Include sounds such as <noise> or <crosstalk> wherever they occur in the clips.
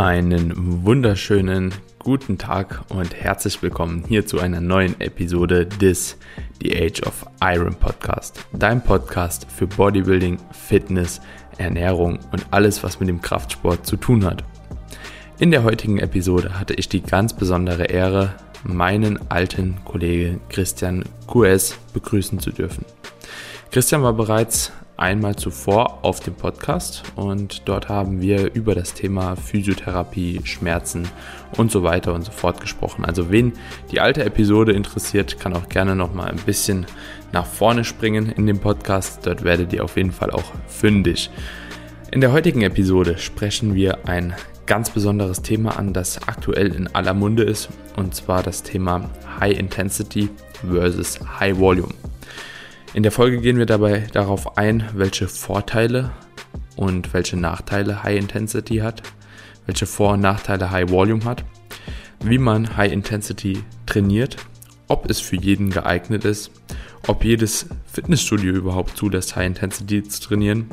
Einen wunderschönen guten Tag und herzlich willkommen hier zu einer neuen Episode des The Age of Iron Podcast. Dein Podcast für Bodybuilding, Fitness, Ernährung und alles, was mit dem Kraftsport zu tun hat. In der heutigen Episode hatte ich die ganz besondere Ehre, meinen alten Kollegen Christian QS begrüßen zu dürfen. Christian war bereits einmal zuvor auf dem Podcast und dort haben wir über das Thema Physiotherapie, Schmerzen und so weiter und so fort gesprochen. Also wen die alte Episode interessiert, kann auch gerne noch mal ein bisschen nach vorne springen in dem Podcast. Dort werdet ihr auf jeden Fall auch fündig. In der heutigen Episode sprechen wir ein ganz besonderes Thema an, das aktuell in aller Munde ist, und zwar das Thema High Intensity versus High Volume. In der Folge gehen wir dabei darauf ein, welche Vorteile und welche Nachteile High Intensity hat, welche Vor- und Nachteile High Volume hat, wie man High Intensity trainiert, ob es für jeden geeignet ist, ob jedes Fitnessstudio überhaupt zulässt, High Intensity zu trainieren,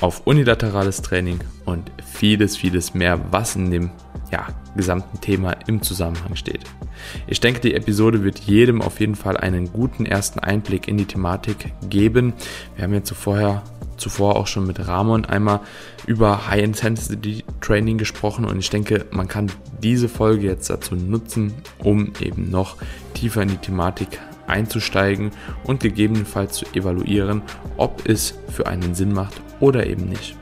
auf unilaterales Training und vieles, vieles mehr, was in dem ja, gesamten Thema im Zusammenhang steht. Ich denke, die Episode wird jedem auf jeden Fall einen guten ersten Einblick in die Thematik geben. Wir haben ja zuvor, zuvor auch schon mit Ramon einmal über High Intensity Training gesprochen und ich denke, man kann diese Folge jetzt dazu nutzen, um eben noch tiefer in die Thematik einzusteigen und gegebenenfalls zu evaluieren, ob es für einen Sinn macht oder eben nicht.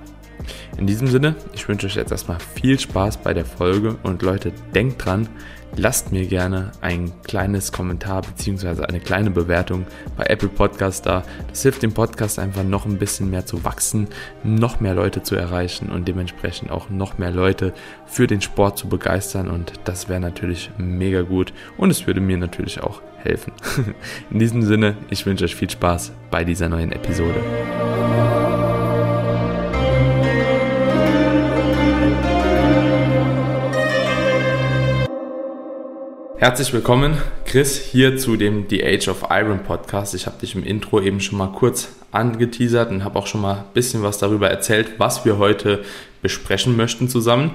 In diesem Sinne, ich wünsche euch jetzt erstmal viel Spaß bei der Folge und Leute, denkt dran, lasst mir gerne ein kleines Kommentar bzw. eine kleine Bewertung bei Apple Podcast da. Das hilft dem Podcast einfach noch ein bisschen mehr zu wachsen, noch mehr Leute zu erreichen und dementsprechend auch noch mehr Leute für den Sport zu begeistern und das wäre natürlich mega gut und es würde mir natürlich auch helfen. <laughs> In diesem Sinne, ich wünsche euch viel Spaß bei dieser neuen Episode. Herzlich willkommen, Chris, hier zu dem The Age of Iron Podcast. Ich habe dich im Intro eben schon mal kurz angeteasert und habe auch schon mal ein bisschen was darüber erzählt, was wir heute besprechen möchten zusammen.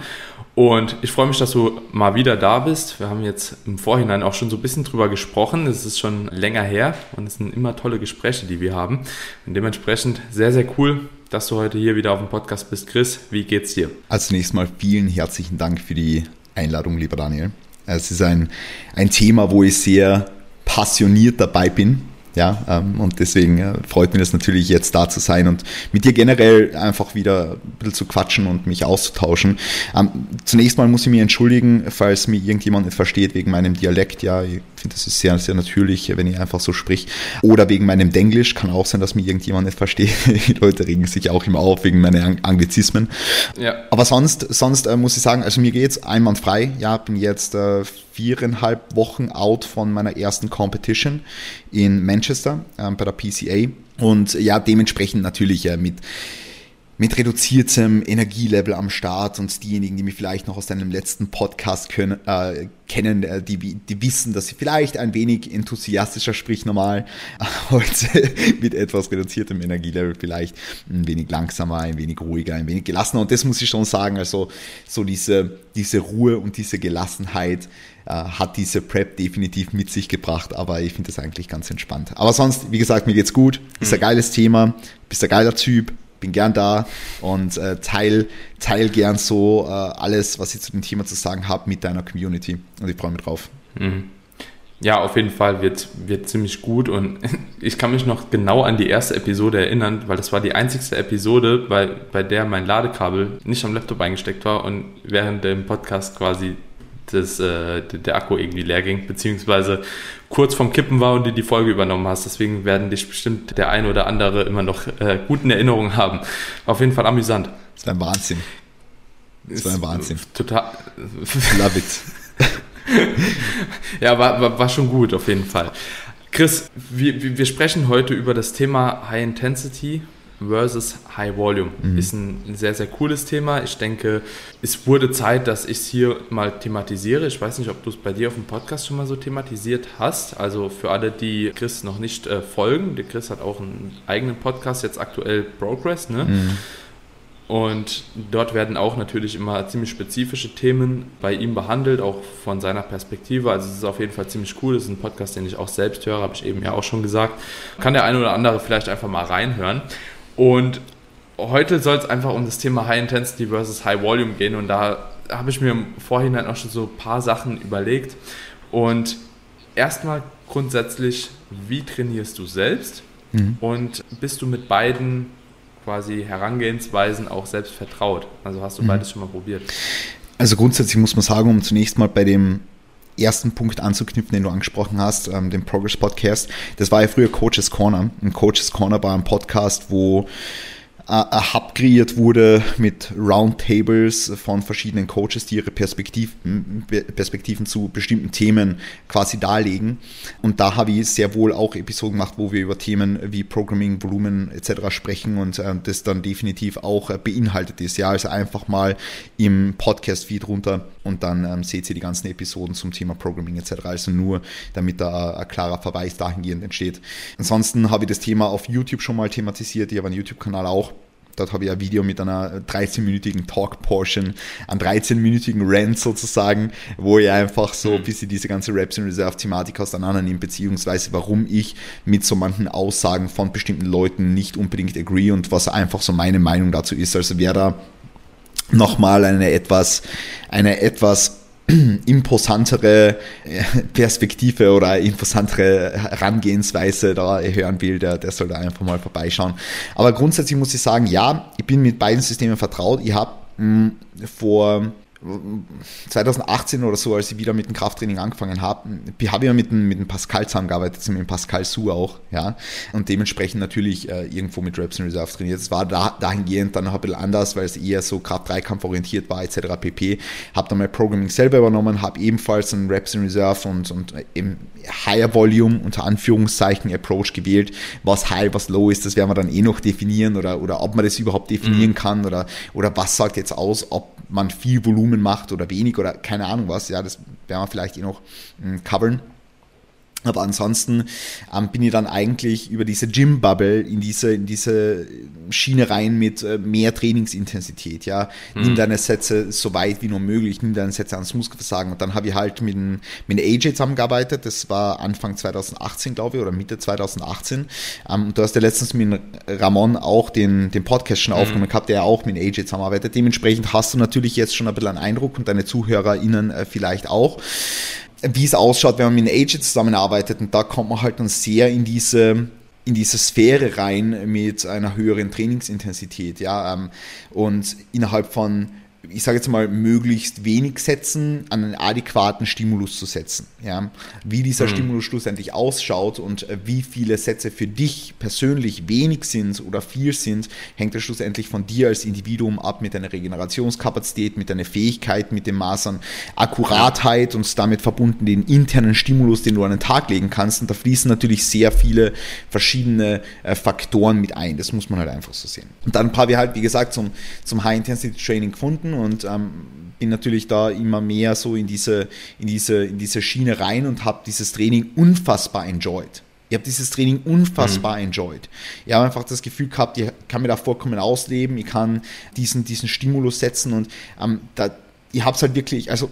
Und ich freue mich, dass du mal wieder da bist. Wir haben jetzt im Vorhinein auch schon so ein bisschen drüber gesprochen. Es ist schon länger her und es sind immer tolle Gespräche, die wir haben. Und dementsprechend sehr, sehr cool, dass du heute hier wieder auf dem Podcast bist. Chris, wie geht's dir? Als nächstes Mal vielen herzlichen Dank für die Einladung, lieber Daniel. Es ist ein, ein Thema, wo ich sehr passioniert dabei bin. Ja, ähm, und deswegen äh, freut mich das natürlich jetzt da zu sein und mit dir generell einfach wieder ein bisschen zu quatschen und mich auszutauschen. Ähm, zunächst mal muss ich mich entschuldigen, falls mir irgendjemand nicht versteht wegen meinem Dialekt. Ja, ich finde, das ist sehr, sehr natürlich, wenn ich einfach so sprich. Oder wegen meinem Denglisch. Kann auch sein, dass mir irgendjemand nicht versteht. <laughs> Die Leute regen sich auch immer auf wegen meiner Anglizismen. Ja. Aber sonst, sonst äh, muss ich sagen, also mir geht's einwandfrei. Ja, bin jetzt äh, viereinhalb Wochen out von meiner ersten Competition in Manchester äh, bei der PCA. Und ja, dementsprechend natürlich äh, mit mit reduziertem Energielevel am Start und diejenigen, die mich vielleicht noch aus deinem letzten Podcast können, äh, kennen, äh, die, die wissen, dass ich vielleicht ein wenig enthusiastischer sprich normal, <laughs> heute mit etwas reduziertem Energielevel vielleicht ein wenig langsamer, ein wenig ruhiger, ein wenig gelassener und das muss ich schon sagen, also so diese, diese Ruhe und diese Gelassenheit äh, hat diese Prep definitiv mit sich gebracht, aber ich finde das eigentlich ganz entspannt. Aber sonst, wie gesagt, mir geht's gut, ist ein mhm. geiles Thema, bist ein geiler Typ, bin gern da und äh, teil, teil gern so äh, alles, was ich zu dem Thema zu sagen habe, mit deiner Community. Und ich freue mich drauf. Mhm. Ja, auf jeden Fall wird, wird ziemlich gut und <laughs> ich kann mich noch genau an die erste Episode erinnern, weil das war die einzigste Episode, bei, bei der mein Ladekabel nicht am Laptop eingesteckt war und während dem Podcast quasi das, äh, der Akku irgendwie leer ging, beziehungsweise kurz vorm Kippen war und du die Folge übernommen hast. Deswegen werden dich bestimmt der ein oder andere immer noch äh, guten Erinnerungen haben. Auf jeden Fall amüsant. Das war ein Wahnsinn. Das war ein Wahnsinn. Total. <laughs> Love it. ja, war, war, war schon gut, auf jeden Fall. Chris, wir, wir sprechen heute über das Thema High Intensity versus High Volume. Mhm. Ist ein sehr, sehr cooles Thema. Ich denke, es wurde Zeit, dass ich es hier mal thematisiere. Ich weiß nicht, ob du es bei dir auf dem Podcast schon mal so thematisiert hast. Also für alle, die Chris noch nicht äh, folgen, der Chris hat auch einen eigenen Podcast, jetzt aktuell Progress, ne? Mhm. Und dort werden auch natürlich immer ziemlich spezifische Themen bei ihm behandelt, auch von seiner Perspektive. Also es ist auf jeden Fall ziemlich cool. Das ist ein Podcast, den ich auch selbst höre, habe ich eben ja auch schon gesagt. Kann der eine oder andere vielleicht einfach mal reinhören. Und heute soll es einfach um das Thema High Intensity versus High Volume gehen. Und da habe ich mir im Vorhinein auch schon so ein paar Sachen überlegt. Und erstmal grundsätzlich, wie trainierst du selbst? Mhm. Und bist du mit beiden quasi Herangehensweisen auch selbst vertraut? Also hast du mhm. beides schon mal probiert? Also grundsätzlich muss man sagen, um zunächst mal bei dem ersten Punkt anzuknüpfen, den du angesprochen hast, ähm, den Progress Podcast. Das war ja früher Coaches Corner. Ein Coaches Corner war ein Podcast, wo ein Hub kreiert wurde mit Roundtables von verschiedenen Coaches, die ihre Perspektiven, Perspektiven zu bestimmten Themen quasi darlegen. Und da habe ich sehr wohl auch Episoden gemacht, wo wir über Themen wie Programming, Volumen etc. sprechen und äh, das dann definitiv auch äh, beinhaltet ist. Ja, also einfach mal im Podcast-Feed runter und dann ähm, seht ihr die ganzen Episoden zum Thema Programming etc. Also nur, damit da ein klarer Verweis dahingehend entsteht. Ansonsten habe ich das Thema auf YouTube schon mal thematisiert. Ich habe einen YouTube-Kanal auch. Dort habe ich ein Video mit einer 13-minütigen Talk-Portion, einen 13-minütigen Rant sozusagen, wo ich einfach so ein bisschen diese ganze Raps in Reserve-Thematik auseinandernehme, beziehungsweise warum ich mit so manchen Aussagen von bestimmten Leuten nicht unbedingt agree und was einfach so meine Meinung dazu ist. Also wer da nochmal eine etwas, eine etwas <clears throat> imposantere äh, Perspektive oder imposantere Herangehensweise da hören will, der, der soll da einfach mal vorbeischauen. Aber grundsätzlich muss ich sagen, ja, ich bin mit beiden Systemen vertraut. Ich habe vor 2018 oder so, als ich wieder mit dem Krafttraining angefangen habe, habe ich ja mit dem, mit dem Pascal zusammengearbeitet, mit dem Pascal Su auch, ja, und dementsprechend natürlich äh, irgendwo mit Reps in Reserve trainiert. Es war da, dahingehend dann noch ein bisschen anders, weil es eher so Kraft-Dreikampf orientiert war, etc. pp. Habe dann mein Programming selber übernommen, habe ebenfalls einen Reps in Reserve und, und eben Higher Volume unter Anführungszeichen Approach gewählt. Was High, was Low ist, das werden wir dann eh noch definieren oder, oder ob man das überhaupt definieren mhm. kann oder, oder was sagt jetzt aus, ob man viel Volumen macht oder wenig oder keine Ahnung was. Ja, das werden wir vielleicht eh noch hm, covern. Aber ansonsten ähm, bin ich dann eigentlich über diese Gym-Bubble in diese, in diese Schiene rein mit äh, mehr Trainingsintensität. Ja? Mhm. Nimm deine Sätze so weit wie nur möglich, nimm deine Sätze ans Muskelversagen. Und dann habe ich halt mit, mit AJ zusammengearbeitet. Das war Anfang 2018, glaube ich, oder Mitte 2018. Ähm, du hast ja letztens mit Ramon auch den, den Podcast schon mhm. aufgenommen gehabt, der auch mit AJ zusammenarbeitet. Dementsprechend hast du natürlich jetzt schon ein bisschen einen Eindruck und deine ZuhörerInnen äh, vielleicht auch wie es ausschaut, wenn man mit einem Agent zusammenarbeitet. Und da kommt man halt dann sehr in diese, in diese Sphäre rein mit einer höheren Trainingsintensität. Ja, ähm, und innerhalb von ich sage jetzt mal, möglichst wenig setzen, an einen adäquaten Stimulus zu setzen. Ja? Wie dieser mhm. Stimulus schlussendlich ausschaut und äh, wie viele Sätze für dich persönlich wenig sind oder viel sind, hängt ja schlussendlich von dir als Individuum ab mit deiner Regenerationskapazität, mit deiner Fähigkeit, mit dem Maß an Akkuratheit und damit verbunden den internen Stimulus, den du an den Tag legen kannst. Und da fließen natürlich sehr viele verschiedene äh, Faktoren mit ein. Das muss man halt einfach so sehen. Und dann haben wir halt, wie gesagt, zum, zum High-Intensity-Training gefunden und ähm, bin natürlich da immer mehr so in diese, in diese, in diese Schiene rein und habe dieses Training unfassbar enjoyed. Ich habe dieses Training unfassbar mhm. enjoyed. Ich habe einfach das Gefühl gehabt, ich kann mir da vollkommen ausleben, ich kann diesen, diesen Stimulus setzen und ähm, da, ich habe es halt wirklich, also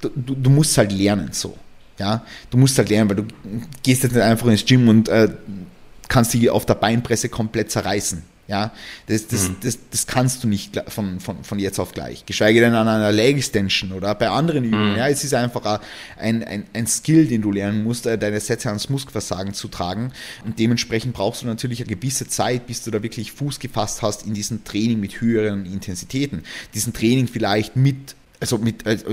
du, du musst halt lernen so. Ja, du musst halt lernen, weil du gehst jetzt nicht einfach ins Gym und äh, kannst dich auf der Beinpresse komplett zerreißen. Ja, das, das, mhm. das, das kannst du nicht von, von, von jetzt auf gleich. Geschweige denn an einer Leg Extension oder bei anderen Übungen. Mhm. Ja, es ist einfach ein, ein, ein Skill, den du lernen musst, äh, deine Sätze ans Muskelversagen zu tragen. Und dementsprechend brauchst du natürlich eine gewisse Zeit, bis du da wirklich Fuß gefasst hast in diesem Training mit höheren Intensitäten. Diesen Training vielleicht mit also mit, also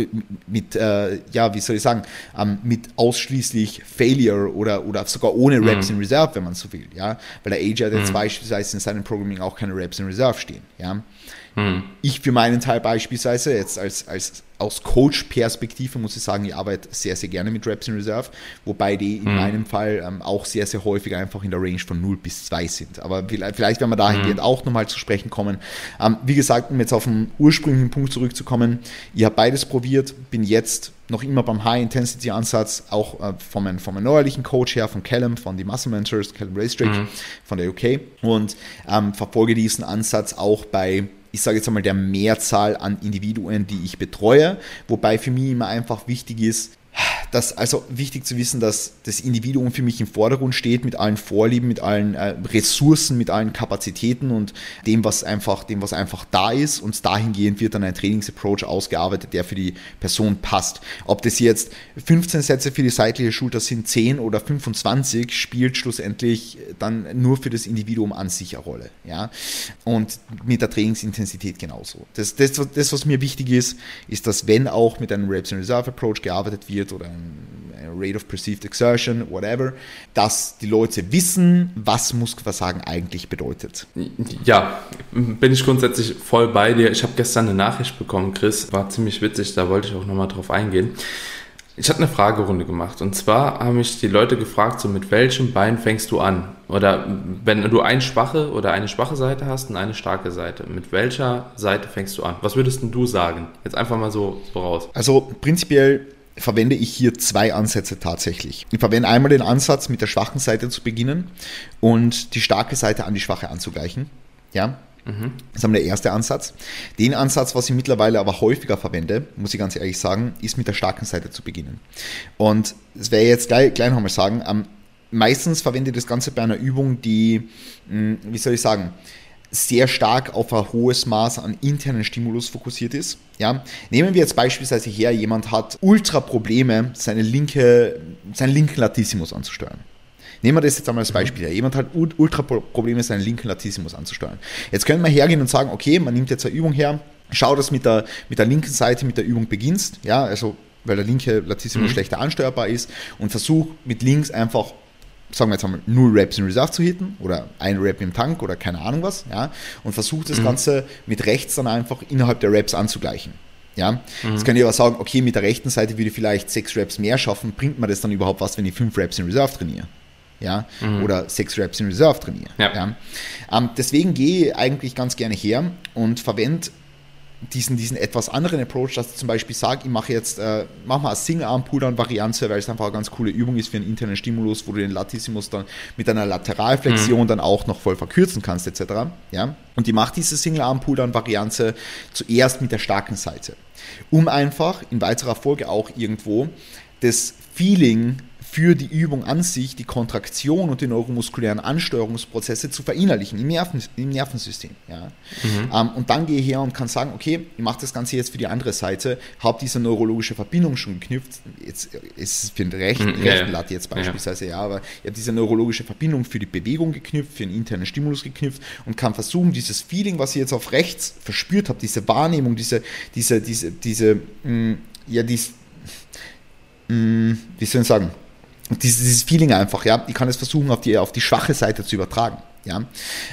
mit äh, ja, wie soll ich sagen, ähm, mit ausschließlich Failure oder, oder sogar ohne Raps mhm. in Reserve, wenn man so will, ja, weil der AJ hat jetzt mhm. beispielsweise in seinem Programming auch keine Raps in Reserve stehen, ja. Mhm. Ich für meinen Teil beispielsweise, jetzt als, als aus Coach-Perspektive muss ich sagen, ich arbeite sehr, sehr gerne mit Reps in Reserve, wobei die in mhm. meinem Fall ähm, auch sehr, sehr häufig einfach in der Range von 0 bis 2 sind. Aber vielleicht, vielleicht werden wir dahingehend mhm. auch nochmal zu sprechen kommen. Ähm, wie gesagt, um jetzt auf den ursprünglichen Punkt zurückzukommen, ich habe beides probiert, bin jetzt noch immer beim High-Intensity-Ansatz, auch äh, von, meinem, von meinem neuerlichen Coach her, von Callum, von den Muscle Mentors, Callum Racestrick, mhm. von der UK und ähm, verfolge diesen Ansatz auch bei ich sage jetzt einmal, der Mehrzahl an Individuen, die ich betreue. Wobei für mich immer einfach wichtig ist, dass also wichtig zu wissen, dass das Individuum für mich im Vordergrund steht mit allen Vorlieben, mit allen äh, Ressourcen, mit allen Kapazitäten und dem, was einfach, dem, was einfach da ist. Und dahingehend wird dann ein Trainingsapproach ausgearbeitet, der für die Person passt. Ob das jetzt 15 Sätze für die seitliche Schulter sind, 10 oder 25, spielt schlussendlich dann nur für das Individuum an sich eine Rolle. Ja? Und mit der Trainingsintensität genauso. Das, das, das, was mir wichtig ist, ist, dass wenn auch mit einem Reps in Reserve Approach gearbeitet wird oder ein Rate of Perceived Exertion, whatever, dass die Leute wissen, was Muskelversagen eigentlich bedeutet. Ja, bin ich grundsätzlich voll bei dir. Ich habe gestern eine Nachricht bekommen, Chris, war ziemlich witzig, da wollte ich auch nochmal drauf eingehen. Ich hatte eine Fragerunde gemacht und zwar haben mich die Leute gefragt, so mit welchem Bein fängst du an? Oder wenn du eine schwache oder eine schwache Seite hast und eine starke Seite, mit welcher Seite fängst du an? Was würdest du sagen? Jetzt einfach mal so, so raus. Also prinzipiell verwende ich hier zwei Ansätze tatsächlich. Ich verwende einmal den Ansatz, mit der schwachen Seite zu beginnen und die starke Seite an die schwache anzugleichen. Ja, mhm. das ist einmal der erste Ansatz. Den Ansatz, was ich mittlerweile aber häufiger verwende, muss ich ganz ehrlich sagen, ist mit der starken Seite zu beginnen. Und das werde ich jetzt gleich, gleich noch mal sagen. Ähm, meistens verwende ich das Ganze bei einer Übung, die, mh, wie soll ich sagen, sehr stark auf ein hohes Maß an internen Stimulus fokussiert ist. Ja? Nehmen wir jetzt beispielsweise her, jemand hat ultra Probleme, seine linke, seinen linken Latissimus anzusteuern. Nehmen wir das jetzt einmal als Beispiel her. Jemand hat ultra Probleme, seinen linken Latissimus anzusteuern. Jetzt können wir hergehen und sagen, okay, man nimmt jetzt eine Übung her, schau, dass mit der, mit der linken Seite mit der Übung beginnst, ja, also weil der linke Latissimus mhm. schlechter ansteuerbar ist und versuch mit links einfach sagen wir jetzt einmal, nur Raps in Reserve zu hitten oder ein Rap im Tank oder keine Ahnung was, ja, und versucht das mhm. Ganze mit rechts dann einfach innerhalb der Raps anzugleichen. Ja, mhm. jetzt könnt ihr aber sagen, okay, mit der rechten Seite würde ich vielleicht sechs Raps mehr schaffen, bringt mir das dann überhaupt was, wenn ich fünf Raps in Reserve trainiere? Ja, mhm. oder sechs Raps in Reserve trainiere. Ja. ja. Ähm, deswegen gehe ich eigentlich ganz gerne her und verwende diesen, diesen etwas anderen Approach, dass ich zum Beispiel sage, ich mache jetzt, äh, mach mal eine Single-Arm-Pull-Down-Variante, weil es einfach eine ganz coole Übung ist für einen internen Stimulus, wo du den Latissimus dann mit einer Lateralflexion mhm. dann auch noch voll verkürzen kannst, etc. Ja? Und ich mache diese Single-Arm-Pull-Down-Variante zuerst mit der starken Seite, um einfach in weiterer Folge auch irgendwo das Feeling für die Übung an sich die Kontraktion und die neuromuskulären Ansteuerungsprozesse zu verinnerlichen im, Nerven, im Nervensystem. Ja. Mhm. Ähm, und dann gehe ich her und kann sagen, okay, ich mache das Ganze jetzt für die andere Seite, habe diese neurologische Verbindung schon geknüpft. Jetzt ist es für den rechten, mhm, rechten Latte jetzt beispielsweise, ja. ja, aber ich habe diese neurologische Verbindung für die Bewegung geknüpft, für einen internen Stimulus geknüpft und kann versuchen, dieses Feeling, was ich jetzt auf rechts verspürt habe, diese Wahrnehmung, diese, diese, diese, diese, mh, mm, ja, dies, mh, mm, wie soll ich sagen, dieses, dieses Feeling einfach, ja, ich kann es versuchen, auf die, auf die schwache Seite zu übertragen. Ja.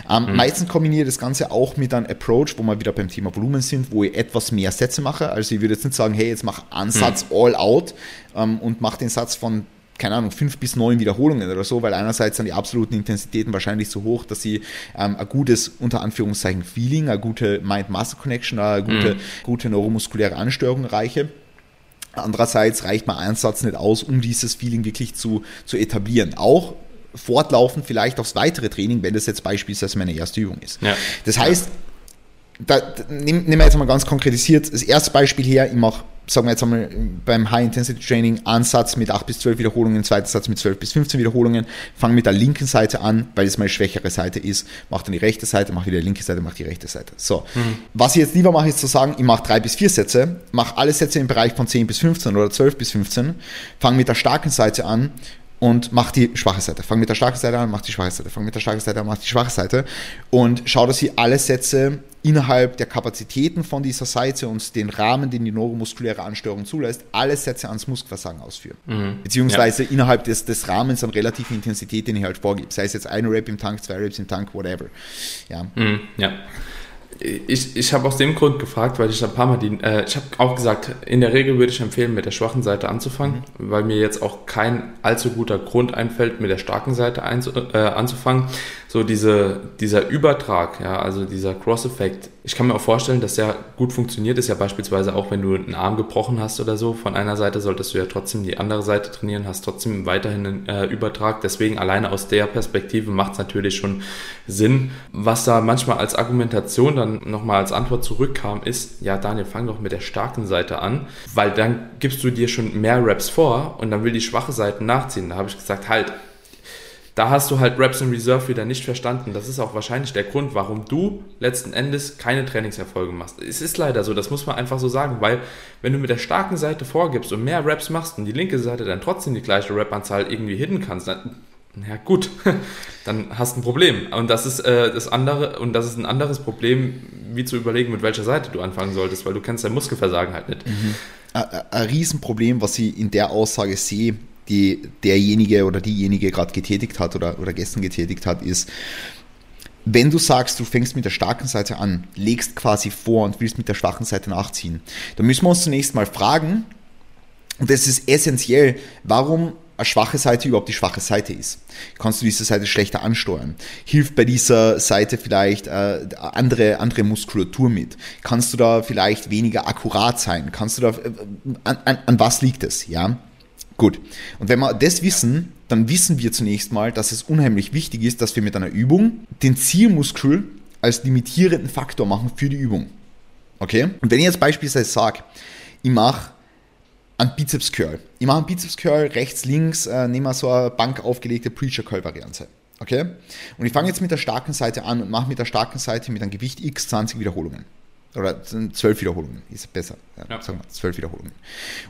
Ähm, mhm. Meistens kombiniere ich das Ganze auch mit einem Approach, wo wir wieder beim Thema Volumen sind, wo ich etwas mehr Sätze mache. Also ich würde jetzt nicht sagen, hey, jetzt mach Ansatz mhm. all out ähm, und mach den Satz von keine Ahnung, fünf bis neun Wiederholungen oder so, weil einerseits sind die absoluten Intensitäten wahrscheinlich so hoch, dass sie ähm, ein gutes, unter Anführungszeichen, Feeling, eine gute Mind-Muscle-Connection, eine gute, mhm. gute neuromuskuläre Ansteuerung reiche. Andererseits reicht mein Einsatz nicht aus, um dieses Feeling wirklich zu, zu etablieren. Auch fortlaufend vielleicht aufs weitere Training, wenn das jetzt beispielsweise meine erste Übung ist. Ja. Das heißt, da, nehmen wir jetzt mal ganz konkretisiert das erste Beispiel her, ich mache sagen wir jetzt einmal beim High-Intensity-Training, Ansatz mit 8 bis 12 Wiederholungen, zweiter Satz mit 12 bis 15 Wiederholungen, fange mit der linken Seite an, weil es meine schwächere Seite ist, mache dann die rechte Seite, mache wieder die linke Seite, mache die rechte Seite. So. Mhm. Was ich jetzt lieber mache, ist zu sagen, ich mache drei bis vier Sätze, mache alle Sätze im Bereich von 10 bis 15 oder 12 bis 15, fange mit der starken Seite an und mach die schwache Seite. Fang mit der starken Seite an, mach die schwache Seite. Fang mit der starken Seite an, mach die schwache Seite. Und schau, dass sie alle Sätze innerhalb der Kapazitäten von dieser Seite und den Rahmen, den die neuromuskuläre Ansteuerung zulässt, alle Sätze ans Muskelversagen ausführen. Mhm. Beziehungsweise ja. innerhalb des, des Rahmens an relativen Intensität, den ich halt vorgebe. Sei es jetzt ein Rap im Tank, zwei Raps im Tank, whatever. Ja. Mhm. ja ich, ich habe aus dem Grund gefragt, weil ich ein paar Mal die, äh, ich habe auch gesagt, in der Regel würde ich empfehlen, mit der schwachen Seite anzufangen, mhm. weil mir jetzt auch kein allzu guter Grund einfällt, mit der starken Seite einzu, äh, anzufangen, so diese, dieser Übertrag, ja, also dieser Cross-Effekt, ich kann mir auch vorstellen, dass der gut funktioniert, ist ja beispielsweise auch, wenn du einen Arm gebrochen hast oder so, von einer Seite solltest du ja trotzdem die andere Seite trainieren, hast trotzdem weiterhin einen äh, Übertrag, deswegen alleine aus der Perspektive macht es natürlich schon Sinn. Was da manchmal als Argumentation dann nochmal als Antwort zurückkam, ist, ja Daniel, fang doch mit der starken Seite an, weil dann gibst du dir schon mehr Raps vor und dann will die schwache Seite nachziehen. Da habe ich gesagt, halt, da hast du halt Reps in Reserve wieder nicht verstanden. Das ist auch wahrscheinlich der Grund, warum du letzten Endes keine Trainingserfolge machst. Es ist leider so, das muss man einfach so sagen, weil wenn du mit der starken Seite vorgibst und mehr Reps machst und die linke Seite dann trotzdem die gleiche Rep-Anzahl irgendwie hitten kannst, dann, ja gut, <laughs> dann hast du ein Problem. Und das ist äh, das andere, und das ist ein anderes Problem, wie zu überlegen, mit welcher Seite du anfangen solltest, weil du kennst dein Muskelversagen halt nicht. Mhm. Ein Riesenproblem, was ich in der Aussage sehe, die derjenige oder diejenige gerade getätigt hat oder, oder gestern getätigt hat, ist, wenn du sagst, du fängst mit der starken Seite an, legst quasi vor und willst mit der schwachen Seite nachziehen, dann müssen wir uns zunächst mal fragen, und das ist essentiell, warum eine schwache Seite überhaupt die schwache Seite ist. Kannst du diese Seite schlechter ansteuern? Hilft bei dieser Seite vielleicht äh, andere, andere Muskulatur mit? Kannst du da vielleicht weniger akkurat sein? Kannst du da, äh, an, an, an was liegt es? Ja? Gut. Und wenn wir das wissen, dann wissen wir zunächst mal, dass es unheimlich wichtig ist, dass wir mit einer Übung den Zielmuskel als limitierenden Faktor machen für die Übung. Okay? Und wenn ich jetzt beispielsweise sage, ich mache einen Bizeps Curl. Ich mache einen Bizeps Curl rechts, links, äh, nehme so eine bankaufgelegte Preacher Curl Variante. Okay? Und ich fange jetzt mit der starken Seite an und mache mit der starken Seite mit einem Gewicht x 20 Wiederholungen. Oder zwölf Wiederholungen, ist besser. Ja, ja. Sagen wir, zwölf Wiederholungen.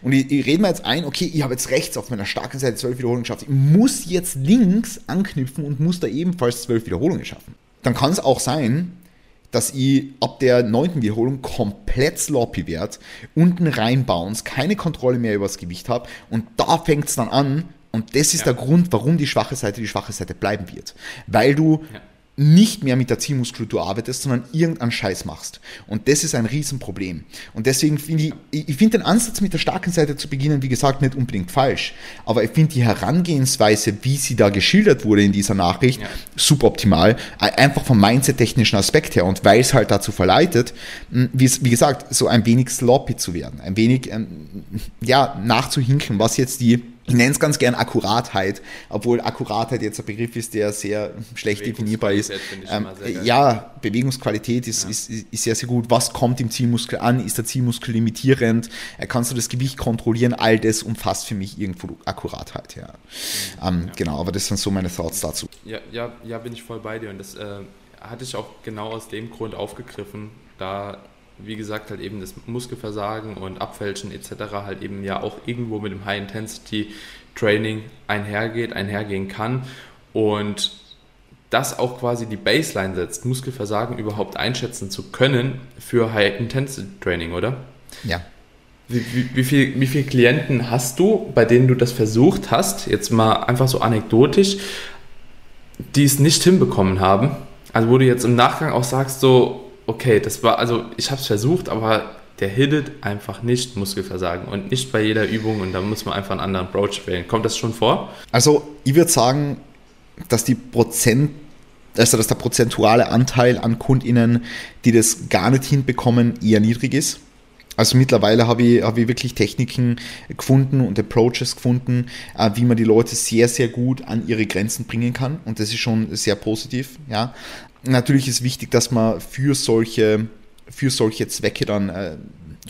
Und ich, ich rede mir jetzt ein, okay, ich habe jetzt rechts auf meiner starken Seite zwölf Wiederholungen geschafft. Ich muss jetzt links anknüpfen und muss da ebenfalls zwölf Wiederholungen schaffen. Dann kann es auch sein, dass ich ab der neunten Wiederholung komplett sloppy werde, unten reinbounce, keine Kontrolle mehr über das Gewicht habe und da fängt es dann an und das ist ja. der Grund, warum die schwache Seite die schwache Seite bleiben wird. Weil du ja nicht mehr mit der Zielmuskulatur arbeitest, sondern irgendeinen Scheiß machst. Und das ist ein Riesenproblem. Und deswegen finde ich, ich finde den Ansatz mit der starken Seite zu beginnen, wie gesagt, nicht unbedingt falsch. Aber ich finde die Herangehensweise, wie sie da geschildert wurde in dieser Nachricht, ja. suboptimal. Einfach vom mindset-technischen Aspekt her. Und weil es halt dazu verleitet, wie, wie gesagt, so ein wenig sloppy zu werden. Ein wenig, ähm, ja, nachzuhinken, was jetzt die ich nenne es ganz gern Akkuratheit, obwohl Akkuratheit jetzt ein Begriff ist, der sehr schlecht definierbar ist. Ähm, ja, Bewegungsqualität ist, ja. Ist, ist, sehr, sehr gut. Was kommt im Zielmuskel an? Ist der Zielmuskel limitierend? Äh, kannst du das Gewicht kontrollieren? All das umfasst für mich irgendwo Akkuratheit. Ja. Ähm, ja. Genau, aber das sind so meine Thoughts dazu. Ja, ja, ja bin ich voll bei dir und das äh, hatte ich auch genau aus dem Grund aufgegriffen, da wie gesagt, halt eben das Muskelversagen und Abfälschen etc. halt eben ja auch irgendwo mit dem High-Intensity-Training einhergeht, einhergehen kann und das auch quasi die Baseline setzt, Muskelversagen überhaupt einschätzen zu können für High-Intensity-Training, oder? Ja. Wie, wie, wie, viel, wie viele Klienten hast du, bei denen du das versucht hast, jetzt mal einfach so anekdotisch, die es nicht hinbekommen haben? Also wo du jetzt im Nachgang auch sagst, so, okay, das war, also ich habe es versucht, aber der hittet einfach nicht Muskelversagen und nicht bei jeder Übung und da muss man einfach einen anderen Approach wählen. Kommt das schon vor? Also ich würde sagen, dass die Prozent, also dass der prozentuale Anteil an KundInnen, die das gar nicht hinbekommen, eher niedrig ist. Also mittlerweile habe ich, hab ich wirklich Techniken gefunden und Approaches gefunden, äh, wie man die Leute sehr, sehr gut an ihre Grenzen bringen kann. Und das ist schon sehr positiv. Ja. Natürlich ist wichtig, dass man für solche, für solche Zwecke dann äh,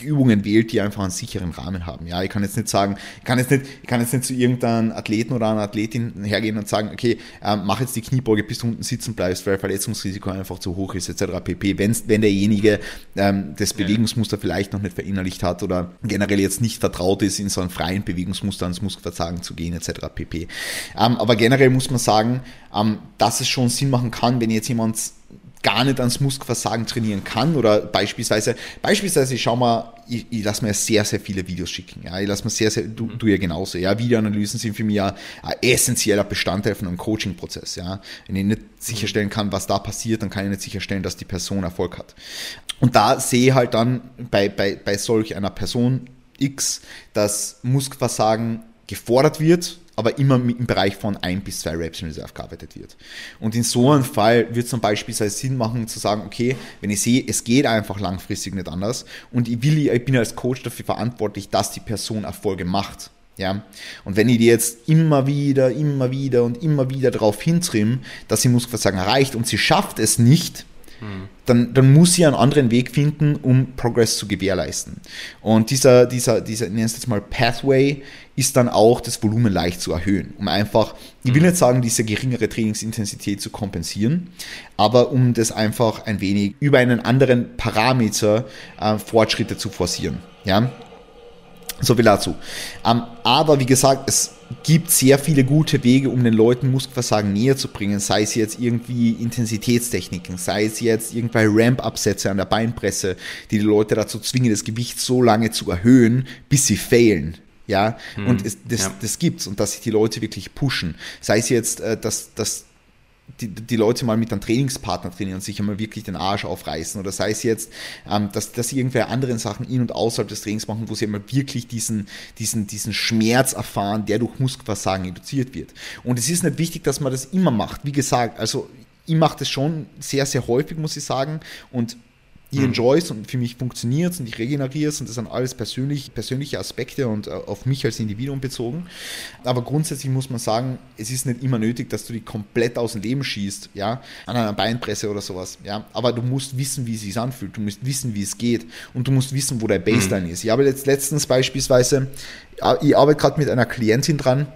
Übungen wählt, die einfach einen sicheren Rahmen haben. Ja, ich kann jetzt nicht sagen, ich kann jetzt nicht, ich kann jetzt nicht zu irgendeinem Athleten oder einer Athletin hergehen und sagen, okay, äh, mach jetzt die Kniebeuge, bis du unten sitzen bleibst, weil Verletzungsrisiko einfach zu hoch ist, etc. pp. Wenn's, wenn derjenige ähm, das Bewegungsmuster vielleicht noch nicht verinnerlicht hat oder generell jetzt nicht vertraut ist, in so einen freien Bewegungsmuster ans Muskelversagen zu gehen, etc. pp. Ähm, aber generell muss man sagen, ähm, dass es schon Sinn machen kann, wenn jetzt jemand gar nicht ans Muskelversagen trainieren kann oder beispielsweise, beispielsweise, ich schau mal, ich, ich lasse mir sehr, sehr viele Videos schicken. Ja, ich lasse mir sehr, sehr, du, mhm. du ja genauso. Ja, Videoanalysen sind für mich ja ein essentieller Bestandteil von einem Coaching-Prozess. Ja, wenn ich nicht sicherstellen kann, was da passiert, dann kann ich nicht sicherstellen, dass die Person Erfolg hat. Und da sehe ich halt dann bei, bei, bei solch einer Person X, dass Muskelversagen gefordert wird, aber immer im Bereich von ein bis zwei Reps in Reserve gearbeitet wird. Und in so einem Fall wird zum Beispiel Sinn machen zu sagen, okay, wenn ich sehe, es geht einfach langfristig nicht anders und ich will, ich bin als Coach dafür verantwortlich, dass die Person Erfolge macht. Ja, und wenn ich die jetzt immer wieder, immer wieder und immer wieder darauf hintrimme, dass sie Muskelversagen erreicht und sie schafft es nicht, dann, dann muss sie einen anderen Weg finden, um Progress zu gewährleisten. Und dieser, dieser, dieser, nennen jetzt mal Pathway, ist dann auch das Volumen leicht zu erhöhen, um einfach, ich will mhm. nicht sagen, diese geringere Trainingsintensität zu kompensieren, aber um das einfach ein wenig über einen anderen Parameter äh, Fortschritte zu forcieren. Ja, so viel dazu. Ähm, aber wie gesagt, es gibt sehr viele gute Wege, um den Leuten Muskelversagen näher zu bringen, sei es jetzt irgendwie Intensitätstechniken, sei es jetzt irgendwelche Ramp-Absätze an der Beinpresse, die die Leute dazu zwingen, das Gewicht so lange zu erhöhen, bis sie failen. Ja, hm, und es, das, ja. das gibt's und dass sich die Leute wirklich pushen. Sei es jetzt, äh, dass, dass die, die Leute mal mit einem Trainingspartner trainieren und sich einmal wirklich den Arsch aufreißen. Oder sei es jetzt, ähm, dass, dass sie irgendwelche anderen Sachen in und außerhalb des Trainings machen, wo sie einmal wirklich diesen, diesen, diesen Schmerz erfahren, der durch Muskelversagen induziert wird. Und es ist nicht wichtig, dass man das immer macht. Wie gesagt, also ich mache das schon sehr, sehr häufig, muss ich sagen. Und ich mhm. enjoy es und für mich funktioniert es und ich regeneriere es und das sind alles persönlich, persönliche Aspekte und äh, auf mich als Individuum bezogen. Aber grundsätzlich muss man sagen, es ist nicht immer nötig, dass du die komplett aus dem Leben schießt, ja, an einer Beinpresse oder sowas, ja. Aber du musst wissen, wie es sich anfühlt, du musst wissen, wie es geht und du musst wissen, wo der Baseline mhm. ist. Ich habe jetzt letztens beispielsweise, ich arbeite gerade mit einer Klientin dran,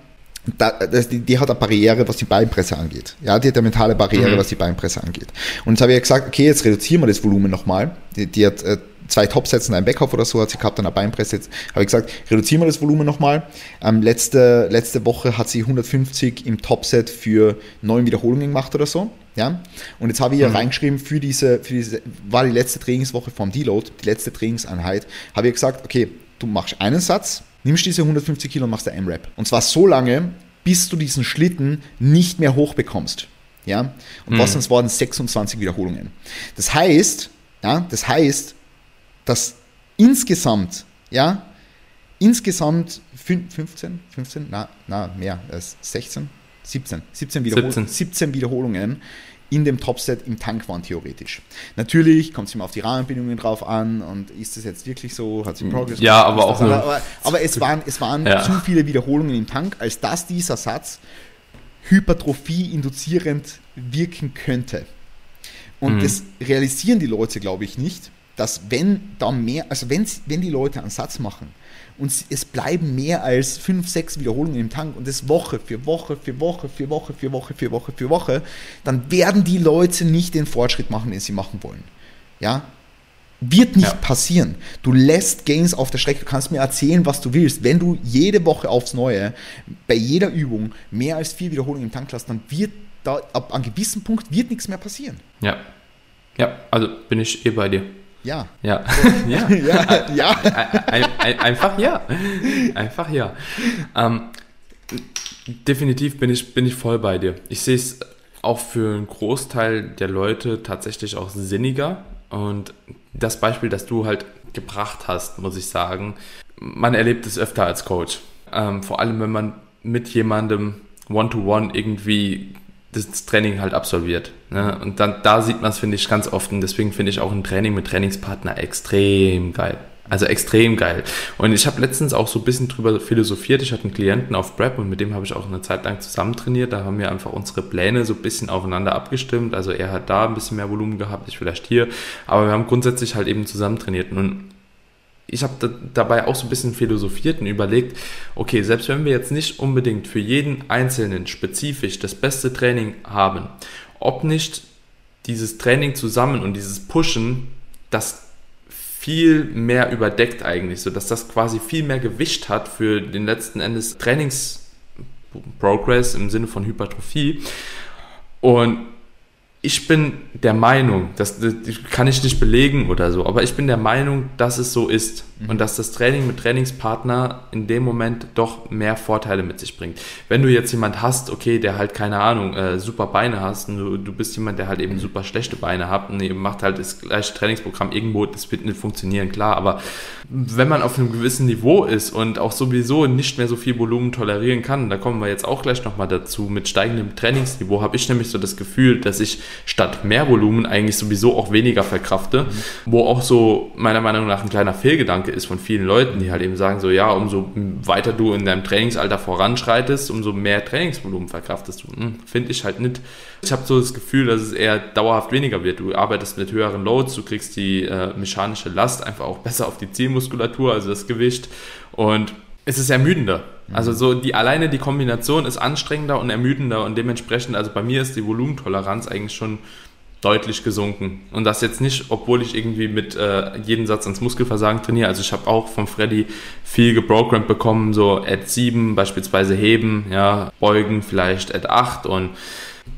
da, das, die, die, hat eine Barriere, was die Beinpresse angeht. Ja, die hat eine mentale Barriere, mhm. was die Beinpresse angeht. Und jetzt habe ich gesagt, okay, jetzt reduzieren wir das Volumen nochmal. Die, die hat äh, zwei Topsätze und einen Backoff oder so hat sie gehabt an der Beinpresse. Jetzt habe ich gesagt, reduzieren wir das Volumen nochmal. Ähm, letzte, letzte Woche hat sie 150 im Topset für neun Wiederholungen gemacht oder so. Ja? Und jetzt habe ich ja mhm. reingeschrieben, für diese, für diese, war die letzte Trainingswoche vom Deload, die letzte Trainingseinheit, habe ich gesagt, okay, du machst einen Satz, nimmst diese 150 Kilo und machst ein M-Rap. Und zwar so lange, bis du diesen Schlitten nicht mehr hochbekommst. Ja? Und mhm. was sonst waren 26 Wiederholungen. Das heißt, ja, das heißt, dass insgesamt, ja, insgesamt 15, 15, na, na, mehr, 16, 17, 17 Wiederholungen, 17. 17 Wiederholungen in dem Topset im Tank waren, theoretisch. Natürlich kommt es immer auf die Rahmenbedingungen drauf an und ist das jetzt wirklich so, hat sich Progress Ja, aber auch nur aber, aber, es waren, es waren ja. zu viele Wiederholungen im Tank, als dass dieser Satz Hypertrophie induzierend wirken könnte. Und mhm. das realisieren die Leute, glaube ich, nicht, dass wenn da mehr, also wenn, wenn die Leute einen Satz machen und es bleiben mehr als fünf, sechs Wiederholungen im Tank und das Woche für Woche für Woche für Woche für Woche für Woche für Woche, dann werden die Leute nicht den Fortschritt machen, den sie machen wollen. Ja, wird nicht ja. passieren. Du lässt Gains auf der Strecke. Du kannst mir erzählen, was du willst. Wenn du jede Woche aufs Neue bei jeder Übung mehr als vier Wiederholungen im Tank hast, dann wird da ab einem gewissen Punkt wird nichts mehr passieren. Ja. Ja, also bin ich eh bei dir. Ja. <laughs> Ja. ja. ja. ja. Ein, ein, einfach ja. Einfach ja. Ähm, definitiv bin ich, bin ich voll bei dir. Ich sehe es auch für einen Großteil der Leute tatsächlich auch sinniger. Und das Beispiel, das du halt gebracht hast, muss ich sagen, man erlebt es öfter als Coach. Ähm, vor allem, wenn man mit jemandem one-to-one -one irgendwie das Training halt absolviert. Ne? Und dann da sieht man es, finde ich, ganz oft. Und deswegen finde ich auch ein Training mit Trainingspartner extrem geil. Also extrem geil. Und ich habe letztens auch so ein bisschen drüber philosophiert. Ich hatte einen Klienten auf Prep und mit dem habe ich auch eine Zeit lang zusammen trainiert. Da haben wir einfach unsere Pläne so ein bisschen aufeinander abgestimmt. Also er hat da ein bisschen mehr Volumen gehabt, ich vielleicht hier. Aber wir haben grundsätzlich halt eben zusammen trainiert. Und ich habe da, dabei auch so ein bisschen philosophiert und überlegt, okay, selbst wenn wir jetzt nicht unbedingt für jeden Einzelnen spezifisch das beste Training haben, ob nicht dieses Training zusammen und dieses Pushen das viel mehr überdeckt eigentlich, so dass das quasi viel mehr Gewicht hat für den letzten Endes Trainingsprogress im Sinne von Hypertrophie. Und ich bin der Meinung, das, das, kann ich nicht belegen oder so, aber ich bin der Meinung, dass es so ist mhm. und dass das Training mit Trainingspartner in dem Moment doch mehr Vorteile mit sich bringt. Wenn du jetzt jemand hast, okay, der halt keine Ahnung, äh, super Beine hast und du, du bist jemand, der halt eben super schlechte Beine hat und eben macht halt das gleiche Trainingsprogramm irgendwo, das wird nicht funktionieren, klar, aber wenn man auf einem gewissen Niveau ist und auch sowieso nicht mehr so viel Volumen tolerieren kann, da kommen wir jetzt auch gleich nochmal dazu, mit steigendem Trainingsniveau habe ich nämlich so das Gefühl, dass ich statt mehr Volumen eigentlich sowieso auch weniger verkrafte, mhm. wo auch so meiner Meinung nach ein kleiner Fehlgedanke ist von vielen Leuten, die halt eben sagen so, ja, umso weiter du in deinem Trainingsalter voranschreitest, umso mehr Trainingsvolumen verkraftest du. Hm, Finde ich halt nicht. Ich habe so das Gefühl, dass es eher dauerhaft weniger wird. Du arbeitest mit höheren Loads, du kriegst die äh, mechanische Last einfach auch besser auf die Zielmuskulatur, also das Gewicht und es ist ermüdender. Also so die alleine die Kombination ist anstrengender und ermüdender und dementsprechend, also bei mir ist die Volumentoleranz eigentlich schon deutlich gesunken. Und das jetzt nicht, obwohl ich irgendwie mit äh, jedem Satz ans Muskelversagen trainiere. Also ich habe auch von Freddy viel geprogrammt bekommen, so at 7 beispielsweise heben, ja, beugen vielleicht at 8 und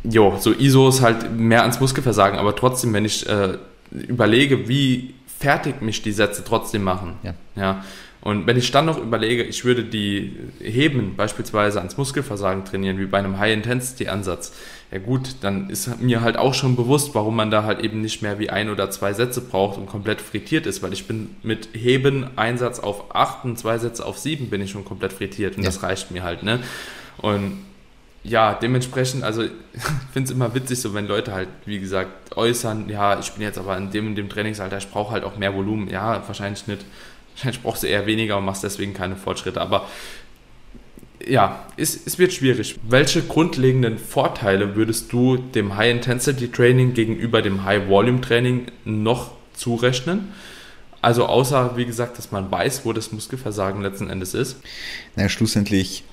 jo, so ISOs halt mehr ans Muskelversagen, aber trotzdem, wenn ich äh, überlege, wie fertig mich die Sätze trotzdem machen, ja, ja und wenn ich dann noch überlege, ich würde die Heben beispielsweise ans Muskelversagen trainieren, wie bei einem High-Intensity-Ansatz, ja gut, dann ist mir halt auch schon bewusst, warum man da halt eben nicht mehr wie ein oder zwei Sätze braucht und komplett frittiert ist, weil ich bin mit Heben, Einsatz auf acht und zwei Sätze auf sieben bin ich schon komplett frittiert und ja. das reicht mir halt, ne? Und ja, dementsprechend, also <laughs> ich finde es immer witzig, so wenn Leute halt, wie gesagt, äußern, ja, ich bin jetzt aber in dem und dem Trainingsalter, ich brauche halt auch mehr Volumen. Ja, wahrscheinlich nicht. Wahrscheinlich brauchst du eher weniger und machst deswegen keine Fortschritte. Aber ja, es, es wird schwierig. Welche grundlegenden Vorteile würdest du dem High-Intensity-Training gegenüber dem High-Volume-Training noch zurechnen? Also außer, wie gesagt, dass man weiß, wo das Muskelversagen letzten Endes ist. Naja, schlussendlich,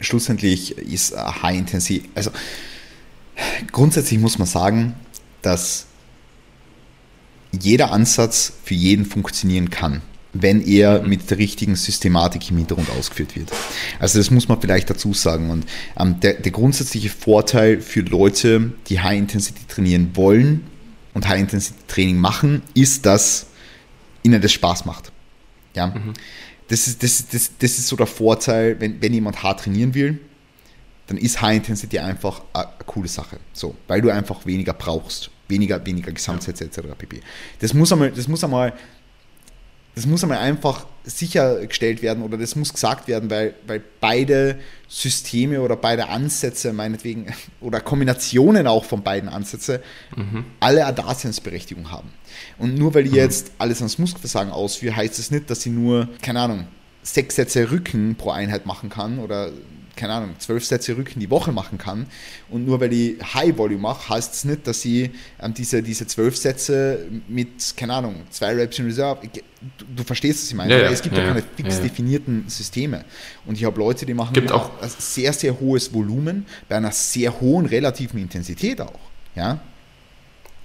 schlussendlich ist High Intensity, also grundsätzlich muss man sagen, dass jeder Ansatz für jeden funktionieren kann wenn er mit der richtigen Systematik im Hintergrund ausgeführt wird. Also das muss man vielleicht dazu sagen. Und ähm, der, der grundsätzliche Vorteil für Leute, die High Intensity trainieren wollen und High Intensity Training machen, ist, dass ihnen das Spaß macht. Ja. Mhm. Das, ist, das, das, das ist so der Vorteil, wenn, wenn jemand hart trainieren will, dann ist High Intensity einfach eine, eine coole Sache. So, weil du einfach weniger brauchst. Weniger, weniger Gesamtsätze etc. pp. Das muss einmal, das muss einmal das muss einmal einfach sichergestellt werden oder das muss gesagt werden, weil, weil beide Systeme oder beide Ansätze meinetwegen <laughs> oder Kombinationen auch von beiden Ansätzen mhm. alle eine Daseinsberechtigung haben. Und nur weil ich mhm. jetzt alles ans Muskelversagen ausführe, heißt es das nicht, dass ich nur, keine Ahnung, sechs Sätze Rücken pro Einheit machen kann oder keine Ahnung, zwölf Sätze Rücken die Woche machen kann. Und nur weil ich High Volume mache, heißt es nicht, dass ich ähm, diese, diese zwölf Sätze mit, keine Ahnung, zwei Reps in Reserve, du, du verstehst, was ich meine. Ja, ja, es gibt ja, keine fix definierten Systeme. Und ich habe Leute, die machen gibt auch ein sehr, sehr hohes Volumen bei einer sehr hohen relativen Intensität auch. Ja,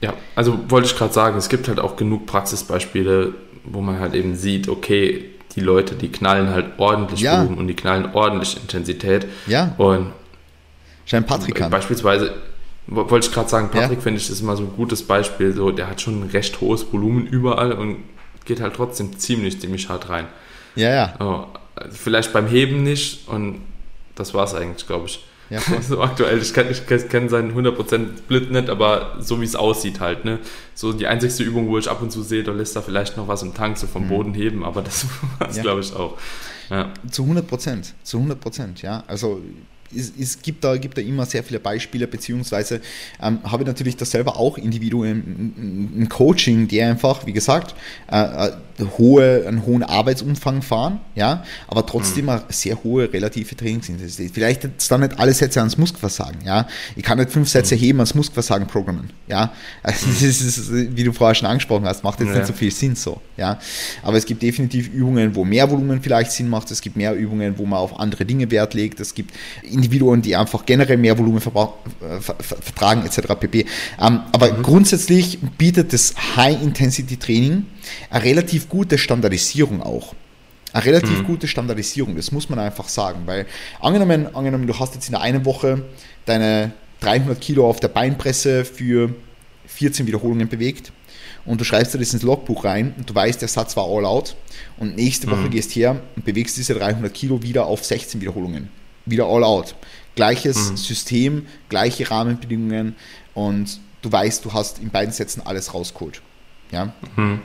ja, also wollte ich gerade sagen, es gibt halt auch genug Praxisbeispiele, wo man halt eben sieht, okay, die Leute, die knallen halt ordentlich ja. Volumen und die knallen ordentlich Intensität. Ja. Und Schein Patrick an. Beispielsweise, wollte ich gerade sagen, Patrick ja. finde ich ist immer so ein gutes Beispiel. So, der hat schon ein recht hohes Volumen überall und geht halt trotzdem ziemlich, ziemlich hart rein. Ja, ja. Oh, also vielleicht beim Heben nicht und das war es eigentlich, glaube ich. Ja, <laughs> so aktuell, ich kenne kenn seinen 100% Split nicht, aber so wie es aussieht halt, ne. So die einzigste Übung, wo ich ab und zu sehe, da lässt er vielleicht noch was im Tank so vom mhm. Boden heben, aber das <laughs> war es, ja. glaube ich, auch. Ja. Zu 100%, zu 100%, ja. Also es, es, gibt, da, gibt da immer sehr viele Beispiele, beziehungsweise ähm, habe ich natürlich das selber auch individuell im, Coaching, die einfach, wie gesagt, äh, äh, hohe, einen hohen Arbeitsumfang fahren, ja, aber trotzdem mhm. eine sehr hohe relative Trainingsintensität. Vielleicht jetzt dann nicht alle Sätze ans Muskelversagen, ja. Ich kann nicht fünf Sätze mhm. heben ans Muskelversagen programmen, ja. Also, das ist, wie du vorher schon angesprochen hast, macht jetzt ja. nicht so viel Sinn so, ja. Aber es gibt definitiv Übungen, wo mehr Volumen vielleicht Sinn macht, es gibt mehr Übungen, wo man auf andere Dinge Wert legt, es gibt Individuen, die einfach generell mehr Volumen äh, vertragen etc. pp. Ähm, aber mhm. grundsätzlich bietet das High-Intensity-Training eine relativ gute Standardisierung auch. Eine relativ mhm. gute Standardisierung, das muss man einfach sagen, weil angenommen, angenommen, du hast jetzt in der einen Woche deine 300 Kilo auf der Beinpresse für 14 Wiederholungen bewegt und du schreibst dir das ins Logbuch rein und du weißt, der Satz war all out und nächste Woche mhm. gehst her und bewegst diese 300 Kilo wieder auf 16 Wiederholungen. Wieder all out. Gleiches mhm. System, gleiche Rahmenbedingungen und du weißt, du hast in beiden Sätzen alles rausgeholt. Ja? Mhm.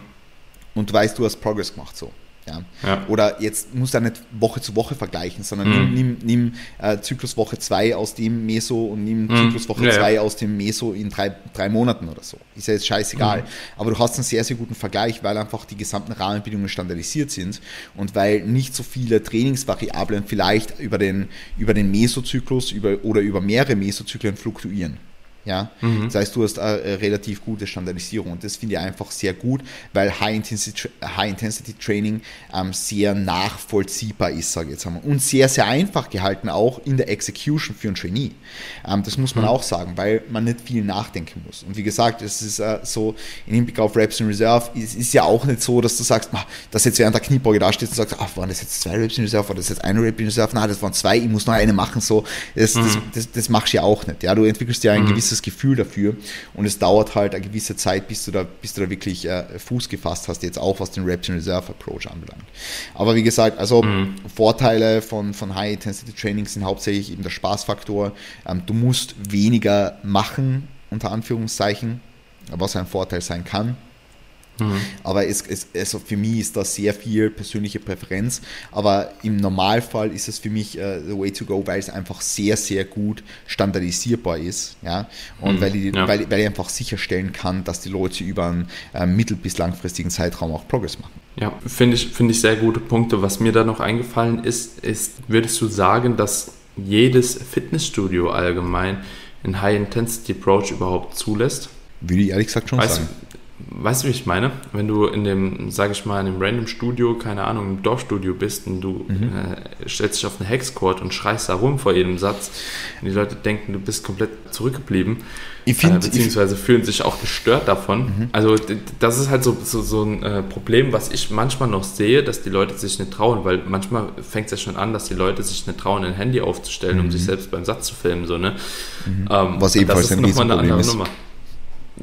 Und du weißt, du hast Progress gemacht so. Ja. ja. Oder jetzt musst du nicht Woche zu Woche vergleichen, sondern mhm. nimm, nimm, äh, Zyklus Woche 2 aus dem Meso und nimm mhm. Zyklus Woche 2 ja, aus dem Meso in drei, drei Monaten oder so. Ist ja jetzt scheißegal. Mhm. Aber du hast einen sehr, sehr guten Vergleich, weil einfach die gesamten Rahmenbedingungen standardisiert sind und weil nicht so viele Trainingsvariablen vielleicht über den, über den Mesozyklus über, oder über mehrere Mesozyklen fluktuieren. Ja? Mhm. Das heißt, du hast eine relativ gute Standardisierung und das finde ich einfach sehr gut, weil High-Intensity-Training High ähm, sehr nachvollziehbar ist, sage ich jetzt einmal. Und sehr, sehr einfach gehalten auch in der Execution für ein Trainee. Ähm, das muss man mhm. auch sagen, weil man nicht viel nachdenken muss. Und wie gesagt, es ist äh, so, in Hinblick auf Reps in Reserve, es ist ja auch nicht so, dass du sagst, dass jetzt während der Kniebeuge da steht und sagst, ach, waren das jetzt zwei Reps in Reserve, oder das jetzt eine Rep in Reserve? Nein, das waren zwei, ich muss noch eine machen, so. Das, mhm. das, das, das machst du ja auch nicht. Ja? Du entwickelst ja ein mhm. gewisses gewisses Gefühl dafür und es dauert halt eine gewisse Zeit, bis du da, bis du da wirklich äh, Fuß gefasst hast, jetzt auch was den Reps in Reserve Approach anbelangt. Aber wie gesagt, also mhm. Vorteile von, von High Intensity Training sind hauptsächlich eben der Spaßfaktor. Ähm, du musst weniger machen, unter Anführungszeichen, was ein Vorteil sein kann. Mhm. Aber es, es, also für mich ist das sehr viel persönliche Präferenz. Aber im Normalfall ist es für mich uh, the way to go, weil es einfach sehr, sehr gut standardisierbar ist. Ja? Und mhm. weil, ich, ja. weil, weil ich einfach sicherstellen kann, dass die Leute über einen äh, mittel- bis langfristigen Zeitraum auch Progress machen. Ja, finde ich, find ich sehr gute Punkte. Was mir da noch eingefallen ist, ist, würdest du sagen, dass jedes Fitnessstudio allgemein einen High-Intensity-Approach überhaupt zulässt? Würde ich ehrlich gesagt schon weißt, sagen weißt du, wie ich meine? Wenn du in dem, sage ich mal, in einem random Studio, keine Ahnung, im Dorfstudio bist und du mhm. äh, stellst dich auf eine Hexcourt und schreist da rum vor jedem Satz und die Leute denken, du bist komplett zurückgeblieben, find, äh, beziehungsweise fühlen sich auch gestört davon. Mhm. Also das ist halt so, so, so ein äh, Problem, was ich manchmal noch sehe, dass die Leute sich nicht trauen, weil manchmal fängt es ja schon an, dass die Leute sich nicht trauen, ein Handy aufzustellen, mhm. um sich selbst beim Satz zu filmen. So, ne? Mhm. Ähm, was ebenfalls ein Riesenproblem ist. Nummer.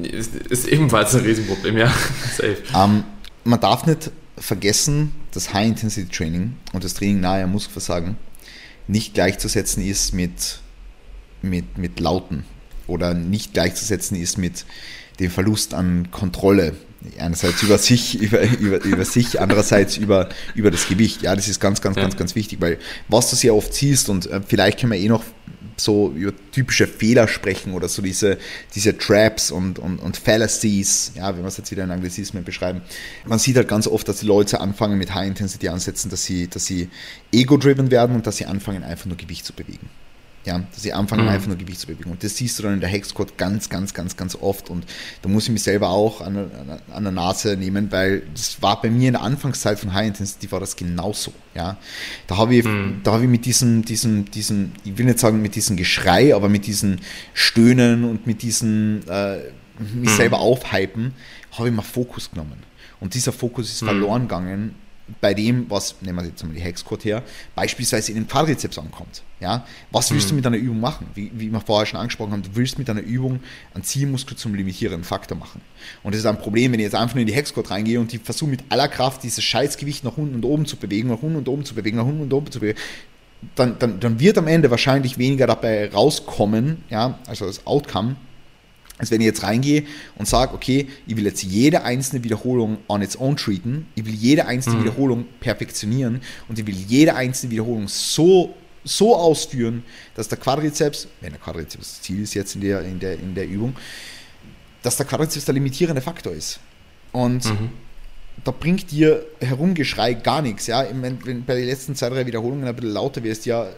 Ist, ist ebenfalls ein Riesenproblem, ja. <laughs> Safe. Um, ähm, man darf nicht vergessen, dass High-Intensity-Training und das Training nahe am Muskelversagen nicht gleichzusetzen ist mit, mit, mit Lauten oder nicht gleichzusetzen ist mit dem Verlust an Kontrolle. Einerseits über sich, <laughs> über, über, über sich, andererseits über, über das Gewicht. Ja, das ist ganz, ganz, ja. ganz, ganz wichtig, weil was du sehr oft siehst und äh, vielleicht können wir eh noch so über typische Fehler sprechen oder so diese, diese Traps und, und, und Fallacies, ja, wenn wir es jetzt wieder in Anglizismen beschreiben. Man sieht halt ganz oft, dass die Leute anfangen mit High Intensity ansetzen, dass sie, dass sie ego-driven werden und dass sie anfangen einfach nur Gewicht zu bewegen. Ja, dass sie anfangen, mhm. einfach nur Gewicht zu bewegen. Und das siehst du dann in der Hexcode ganz, ganz, ganz, ganz oft. Und da muss ich mich selber auch an, an, an der Nase nehmen, weil das war bei mir in der Anfangszeit von High Intensity war das genauso. Ja, da habe ich, mhm. da habe ich mit diesem, diesem, diesem, ich will nicht sagen mit diesem Geschrei, aber mit diesem Stöhnen und mit diesem äh, mich mhm. selber aufhypen, habe ich mal Fokus genommen. Und dieser Fokus ist mhm. verloren gegangen bei dem, was, nehmen wir jetzt mal die Hexcode her, beispielsweise in den Quadrizeps ankommt. Ja? Was willst mhm. du mit einer Übung machen? Wie, wie wir vorher schon angesprochen haben, du willst mit einer Übung einen Zielmuskel zum limitierenden Faktor machen. Und das ist ein Problem, wenn ich jetzt einfach nur in die Hexcode reingehe und die versuche mit aller Kraft dieses Scheißgewicht nach unten und oben zu bewegen, nach unten und oben zu bewegen, nach unten und oben zu bewegen, dann, dann, dann wird am Ende wahrscheinlich weniger dabei rauskommen, ja, also das Outcome, als wenn ich jetzt reingehe und sage, okay, ich will jetzt jede einzelne Wiederholung on its own treaten, ich will jede einzelne mhm. Wiederholung perfektionieren und ich will jede einzelne Wiederholung so, so ausführen, dass der Quadrizeps, wenn der Quadrizeps das Ziel ist jetzt in der, in der, in der Übung, dass der Quadrizeps der limitierende Faktor ist. Und mhm. da bringt dir Herumgeschrei gar nichts. Ja? Wenn, wenn bei den letzten zwei, drei Wiederholungen ein bisschen lauter wirst, ja,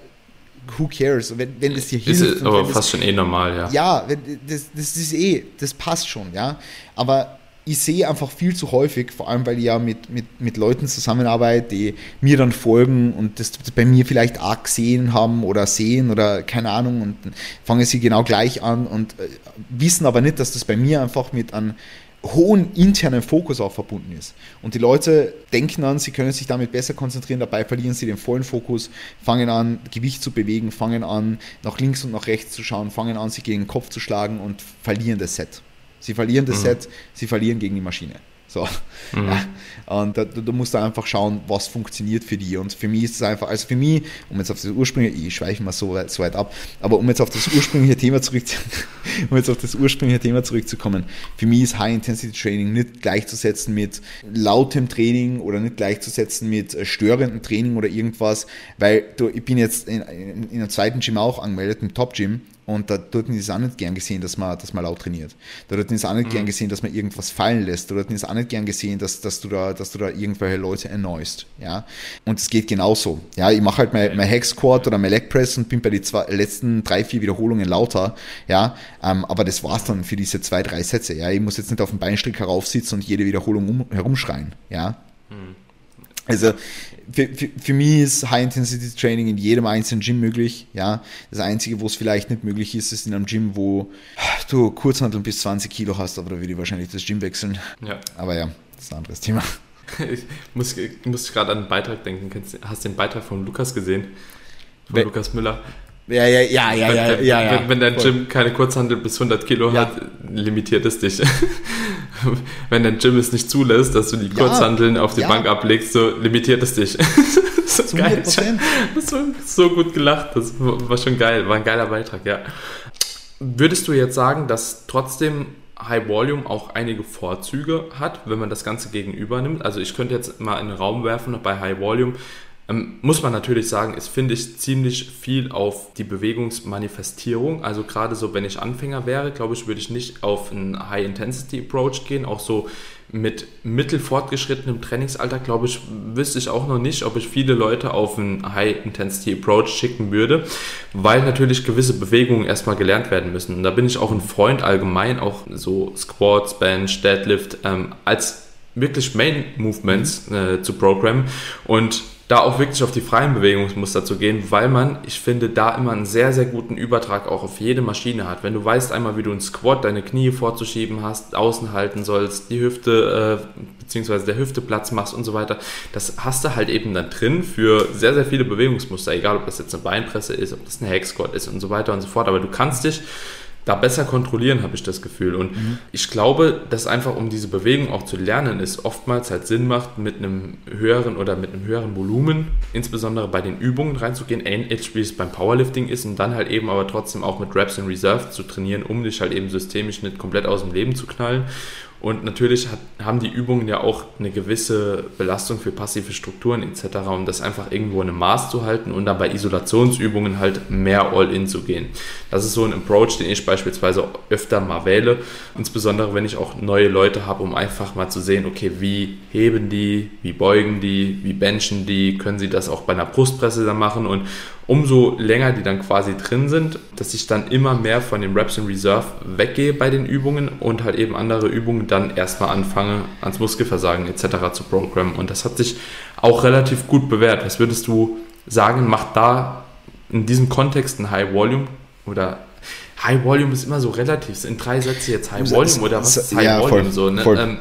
who cares? wenn, wenn das dir hilft. Ist aber fast das, schon eh normal, ja. Ja, das, das ist eh, das passt schon, ja. Aber ich sehe einfach viel zu häufig, vor allem weil ich ja mit, mit, mit Leuten zusammenarbeite, die mir dann folgen und das bei mir vielleicht arg gesehen haben oder sehen oder keine Ahnung und fangen sie genau gleich an und äh, wissen aber nicht, dass das bei mir einfach mit einem hohen internen Fokus auch verbunden ist. Und die Leute denken an, sie können sich damit besser konzentrieren, dabei verlieren sie den vollen Fokus, fangen an, Gewicht zu bewegen, fangen an, nach links und nach rechts zu schauen, fangen an, sich gegen den Kopf zu schlagen und verlieren das Set. Sie verlieren das mhm. Set, sie verlieren gegen die Maschine. So. Mhm. Ja. Und da, da, musst du einfach schauen, was funktioniert für die. Und für mich ist es einfach, also für mich, um jetzt auf das ursprüngliche, ich schweife mal so weit, so weit ab, aber um jetzt auf das ursprüngliche Thema zurück, <laughs> um jetzt auf das ursprüngliche Thema zurückzukommen, für mich ist High-Intensity-Training nicht gleichzusetzen mit lautem Training oder nicht gleichzusetzen mit störendem Training oder irgendwas, weil du, ich bin jetzt in, in, in einem zweiten Gym auch angemeldet, im Top-Gym, und da dort ist es auch nicht gern gesehen, dass man, dass man laut trainiert. Da dort ist es auch nicht mhm. gern gesehen, dass man irgendwas fallen lässt. Da dort ist es auch nicht gern gesehen, dass, dass, du, da, dass du da irgendwelche Leute erneust. Ja? Und es geht genauso. Ja, ich mache halt mein, mein Hack Squat oder mein Leg Press und bin bei den zwei, letzten drei, vier Wiederholungen lauter. Ja? Ähm, aber das war's dann für diese zwei, drei Sätze. Ja? Ich muss jetzt nicht auf dem Beinstrick heraufsitzen und jede Wiederholung um, herumschreien. Ja? Mhm. Also für, für, für, mich ist High-Intensity-Training in jedem einzelnen Gym möglich. Ja, das Einzige, wo es vielleicht nicht möglich ist, ist in einem Gym, wo du Kurzhanteln bis 20 Kilo hast, aber da würde ich wahrscheinlich das Gym wechseln. Ja. Aber ja, das ist ein anderes Thema. <laughs> Ich muss, ich muss gerade an einen Beitrag denken. Hast du den Beitrag von Lukas gesehen? Von We Lukas Müller. Ja, ja, ja, ja, ja, wenn, ja, ja. Wenn, wenn dein Gym keine Kurzhandel bis 100 Kilo ja. hat, limitiert es dich. <laughs> wenn dein Gym es nicht zulässt, dass du die Kurzhandeln auf die ja. Bank ablegst, so limitiert es dich. <laughs> so geil. Ich <laughs> hab so gut gelacht. Das war schon geil. War ein geiler Beitrag, ja. Würdest du jetzt sagen, dass trotzdem High Volume auch einige Vorzüge hat, wenn man das Ganze gegenüber nimmt? Also ich könnte jetzt mal in den Raum werfen bei High Volume ähm, muss man natürlich sagen, ist, finde ich, ziemlich viel auf die Bewegungsmanifestierung. Also gerade so, wenn ich Anfänger wäre, glaube ich, würde ich nicht auf einen High-Intensity-Approach gehen. Auch so mit mittelfortgeschrittenem Trainingsalter, glaube ich, wüsste ich auch noch nicht, ob ich viele Leute auf einen High-Intensity-Approach schicken würde, weil natürlich gewisse Bewegungen erstmal gelernt werden müssen. Und da bin ich auch ein Freund allgemein, auch so Squats, Bench, Deadlift, ähm, als wirklich Main Movements äh, zu programmen. Und da auch wirklich auf die freien Bewegungsmuster zu gehen, weil man, ich finde, da immer einen sehr, sehr guten Übertrag auch auf jede Maschine hat. Wenn du weißt einmal, wie du einen Squat, deine Knie vorzuschieben hast, außen halten sollst, die Hüfte, äh, beziehungsweise der Hüfte Platz machst und so weiter, das hast du halt eben dann drin für sehr, sehr viele Bewegungsmuster, egal ob das jetzt eine Beinpresse ist, ob das ein Hack Squat ist und so weiter und so fort. Aber du kannst dich da besser kontrollieren, habe ich das Gefühl. Und mhm. ich glaube, dass einfach um diese Bewegung auch zu lernen, es oftmals halt Sinn macht, mit einem höheren oder mit einem höheren Volumen, insbesondere bei den Übungen reinzugehen, ähnlich wie es beim Powerlifting ist und dann halt eben aber trotzdem auch mit Reps in Reserve zu trainieren, um dich halt eben systemisch nicht komplett aus dem Leben zu knallen und natürlich hat, haben die Übungen ja auch eine gewisse Belastung für passive Strukturen etc., um das einfach irgendwo in einem Maß zu halten und dann bei Isolationsübungen halt mehr All-In zu gehen. Das ist so ein Approach, den ich beispielsweise öfter mal wähle, insbesondere wenn ich auch neue Leute habe, um einfach mal zu sehen, okay, wie heben die, wie beugen die, wie benchen die, können sie das auch bei einer Brustpresse dann machen und umso länger die dann quasi drin sind, dass ich dann immer mehr von den Reps in Reserve weggehe bei den Übungen und halt eben andere Übungen dann erstmal anfange, ans Muskelversagen etc. zu programmen. Und das hat sich auch relativ gut bewährt. Was würdest du sagen, macht da in diesem Kontext ein High Volume oder High Volume ist immer so relativ. In drei Sätze jetzt High Volume oder was ist High ja, Volume voll, so? Ne?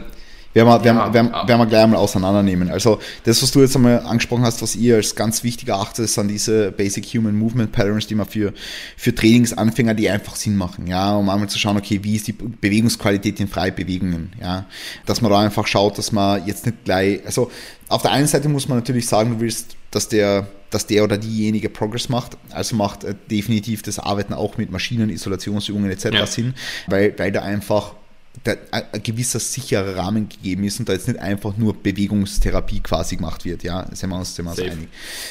Werden wir, werden, ja, werden, werden wir gleich einmal auseinandernehmen. Also das, was du jetzt einmal angesprochen hast, was ihr als ganz wichtig erachtet, sind diese Basic Human Movement Patterns, die man für, für Trainingsanfänger, die einfach Sinn machen, ja, um einmal zu schauen, okay, wie ist die Bewegungsqualität in Freibewegungen, ja, dass man da einfach schaut, dass man jetzt nicht gleich, also auf der einen Seite muss man natürlich sagen, du willst, dass der, dass der oder diejenige Progress macht, also macht äh, definitiv das Arbeiten auch mit Maschinen, Isolationsübungen etc. Ja. Sinn, weil, weil da einfach ein gewisser sicherer Rahmen gegeben ist und da jetzt nicht einfach nur Bewegungstherapie quasi gemacht wird, ja, sind wir uns, sind wir uns einig.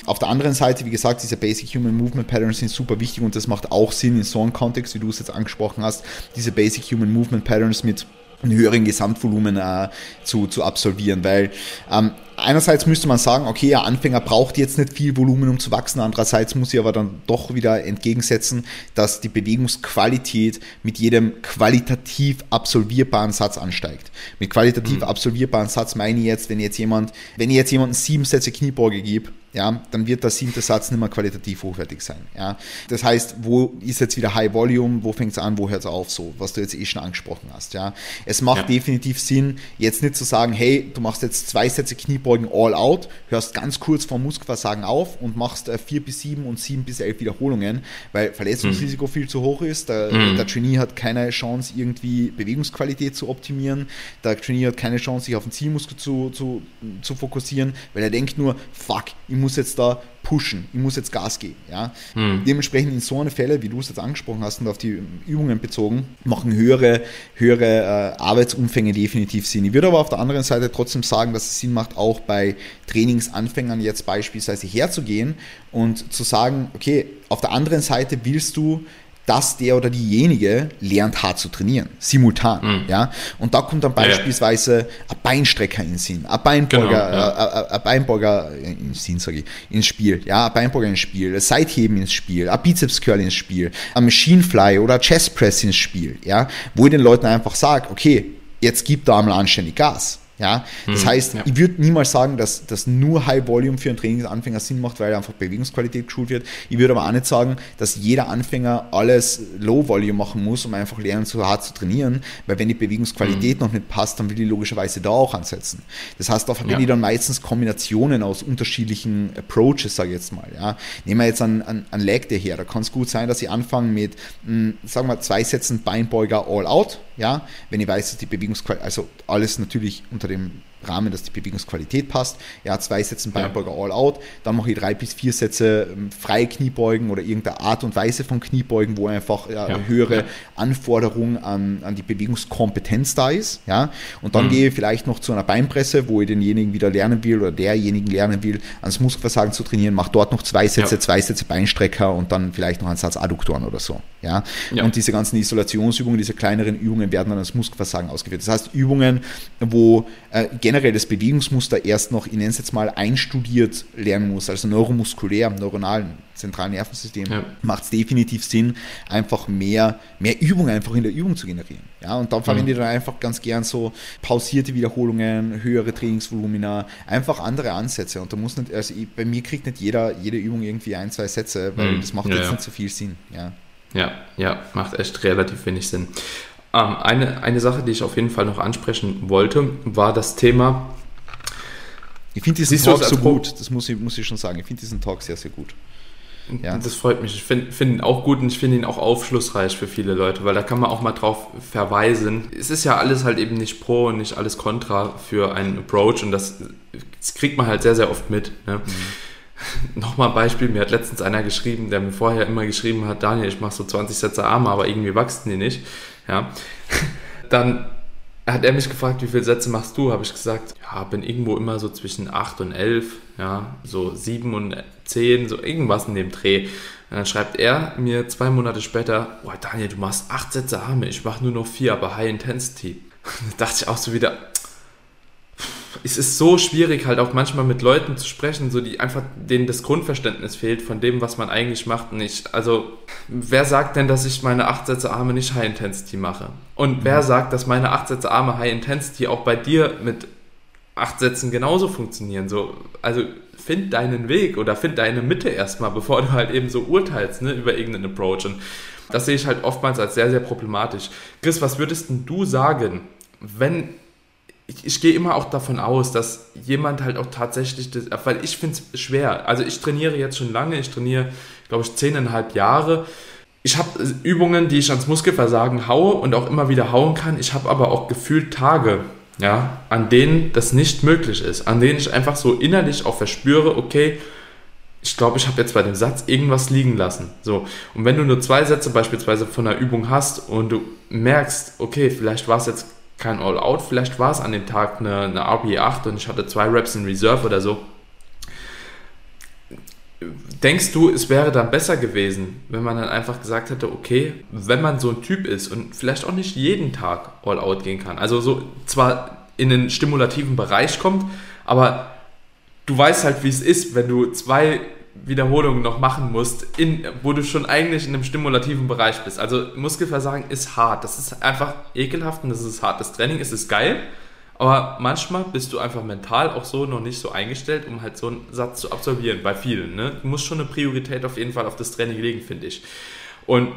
Auf der anderen Seite, wie gesagt, diese Basic Human Movement Patterns sind super wichtig und das macht auch Sinn in so einem Kontext, wie du es jetzt angesprochen hast, diese Basic Human Movement Patterns mit einem höheren Gesamtvolumen äh, zu, zu absolvieren, weil ähm, einerseits müsste man sagen, okay, ein Anfänger braucht jetzt nicht viel Volumen, um zu wachsen. Andererseits muss ich aber dann doch wieder entgegensetzen, dass die Bewegungsqualität mit jedem qualitativ absolvierbaren Satz ansteigt. Mit qualitativ mhm. absolvierbaren Satz meine ich jetzt, wenn jetzt jemand, wenn ich jetzt jemanden sieben Sätze Kniebeuge gebe, ja, dann wird der siebte Satz nicht mehr qualitativ hochwertig sein. Ja. Das heißt, wo ist jetzt wieder High Volume, wo fängt es an, wo hört es auf, so, was du jetzt eh schon angesprochen hast. Ja. Es macht ja. definitiv Sinn, jetzt nicht zu sagen, hey, du machst jetzt zwei Sätze Kniebeugen all out, hörst ganz kurz vor Muskelversagen auf und machst äh, vier bis sieben und sieben bis elf Wiederholungen, weil Verletzungsrisiko mhm. viel zu hoch ist. Der, mhm. der Trainee hat keine Chance, irgendwie Bewegungsqualität zu optimieren. Der Trainee hat keine Chance, sich auf den Zielmuskel zu, zu, zu fokussieren, weil er denkt nur, fuck, ich muss jetzt da pushen, ich muss jetzt Gas geben. Ja? Hm. Dementsprechend in so einer Fälle, wie du es jetzt angesprochen hast und auf die Übungen bezogen, machen höhere, höhere äh, Arbeitsumfänge definitiv Sinn. Ich würde aber auf der anderen Seite trotzdem sagen, dass es Sinn macht, auch bei Trainingsanfängern jetzt beispielsweise herzugehen und zu sagen, okay, auf der anderen Seite willst du dass der oder diejenige lernt hart zu trainieren, simultan. Mhm. Ja? Und da kommt dann beispielsweise ja. ein Beinstrecker in den Sinn, ein Beinbeuger, genau, ja. ein, ein Beinbeuger in Sinn, sage ich, ins Spiel, ja, ein Beinbeuger ins Spiel, ein Seitheben ins Spiel, ein Bizeps Curl ins Spiel, ein Machine Fly oder Chest Press ins Spiel, ja, wo ich den Leuten einfach sage, okay, jetzt gib da einmal anständig Gas. Ja, das mhm, heißt, ja. ich würde niemals sagen, dass, dass nur High Volume für einen Trainingsanfänger Sinn macht, weil einfach Bewegungsqualität geschult wird. Ich würde aber auch nicht sagen, dass jeder Anfänger alles Low Volume machen muss, um einfach lernen, so hart zu trainieren, weil wenn die Bewegungsqualität mhm. noch nicht passt, dann will ich logischerweise da auch ansetzen. Das heißt, da verwende ja. ich dann meistens Kombinationen aus unterschiedlichen Approaches, sage ich jetzt mal. Ja. Nehmen wir jetzt einen, einen, einen Leg her, da kann es gut sein, dass ich anfange mit, mh, hm, sagen wir, zwei Sätzen Beinbeuger All Out, ja, wenn ich weiß, dass die Bewegungsqualität, also alles natürlich unter dem Rahmen, dass die Bewegungsqualität passt. Ja, zwei Sätze Beinbeuger All Out, dann mache ich drei bis vier Sätze ähm, freie Kniebeugen oder irgendeine Art und Weise von Kniebeugen, wo einfach ja, ja. höhere Anforderung an, an die Bewegungskompetenz da ist. Ja, und dann mhm. gehe ich vielleicht noch zu einer Beinpresse, wo ich denjenigen wieder lernen will oder derjenigen lernen will, ans Muskelversagen zu trainieren, mache dort noch zwei Sätze, ja. zwei Sätze Beinstrecker und dann vielleicht noch einen Satz Adduktoren oder so. Ja, und diese ganzen Isolationsübungen, diese kleineren Übungen werden dann ans Muskelversagen ausgeführt. Das heißt, Übungen, wo äh, generell das Bewegungsmuster erst noch, ich nenne es jetzt mal, einstudiert lernen muss, also neuromuskulär, neuronalen zentralen Nervensystem, ja. macht es definitiv Sinn, einfach mehr, mehr Übung einfach in der Übung zu generieren. Ja, und dann verwende mhm. ich dann einfach ganz gern so pausierte Wiederholungen, höhere Trainingsvolumina, einfach andere Ansätze. Und da muss nicht, also bei mir kriegt nicht jeder jede Übung irgendwie ein, zwei Sätze, weil mhm. das macht ja, jetzt ja. nicht so viel Sinn. Ja. Ja, ja, macht echt relativ wenig Sinn. Ähm, eine, eine Sache, die ich auf jeden Fall noch ansprechen wollte, war das Thema. Ich finde diesen Talk so gut, das muss ich, muss ich schon sagen. Ich finde diesen Talk sehr, sehr gut. Ja. Das freut mich. Ich finde find ihn auch gut und ich finde ihn auch aufschlussreich für viele Leute, weil da kann man auch mal drauf verweisen. Es ist ja alles halt eben nicht pro und nicht alles contra für einen Approach und das, das kriegt man halt sehr, sehr oft mit. Ne? Mhm. <laughs> Nochmal ein Beispiel, mir hat letztens einer geschrieben, der mir vorher immer geschrieben hat, Daniel, ich mache so 20 Sätze Arme, aber irgendwie wachsen die nicht. Ja. <laughs> Dann hat er mich gefragt, wie viele Sätze machst du? Habe ich gesagt, ja, bin irgendwo immer so zwischen 8 und 11, ja, so 7 und 10, so irgendwas in dem Dreh. Und dann schreibt er mir zwei Monate später, boah, Daniel, du machst 8 Sätze Arme, ich mache nur noch 4, aber High Intensity. <laughs> da dachte ich auch so wieder, es ist so schwierig, halt auch manchmal mit Leuten zu sprechen, so die einfach denen das Grundverständnis fehlt von dem, was man eigentlich macht. Nicht. Also, wer sagt denn, dass ich meine 8 Sätze Arme nicht High Intensity mache? Und wer mhm. sagt, dass meine 8 Sätze Arme High Intensity auch bei dir mit 8 Sätzen genauso funktionieren? So, also find deinen Weg oder find deine Mitte erstmal, bevor du halt eben so urteilst ne, über irgendeinen Approach. Und das sehe ich halt oftmals als sehr, sehr problematisch. Chris, was würdest denn du sagen, wenn ich, ich gehe immer auch davon aus, dass jemand halt auch tatsächlich, das, weil ich finde es schwer. Also ich trainiere jetzt schon lange, ich trainiere, glaube ich, zehneinhalb Jahre. Ich habe Übungen, die ich ans Muskelversagen haue und auch immer wieder hauen kann. Ich habe aber auch gefühlt Tage, ja, an denen das nicht möglich ist, an denen ich einfach so innerlich auch verspüre, okay, ich glaube, ich habe jetzt bei dem Satz irgendwas liegen lassen. So. Und wenn du nur zwei Sätze beispielsweise von einer Übung hast und du merkst, okay, vielleicht war es jetzt kein All-Out, vielleicht war es an dem Tag eine, eine RP8 und ich hatte zwei Reps in Reserve oder so. Denkst du, es wäre dann besser gewesen, wenn man dann einfach gesagt hätte, okay, wenn man so ein Typ ist und vielleicht auch nicht jeden Tag All-Out gehen kann, also so zwar in den stimulativen Bereich kommt, aber du weißt halt, wie es ist, wenn du zwei Wiederholungen noch machen musst, in, wo du schon eigentlich in einem stimulativen Bereich bist. Also Muskelversagen ist hart. Das ist einfach ekelhaft und das ist hart. Das Training ist, ist geil, aber manchmal bist du einfach mental auch so noch nicht so eingestellt, um halt so einen Satz zu absolvieren, bei vielen. Ne? Du musst schon eine Priorität auf jeden Fall auf das Training legen, finde ich. Und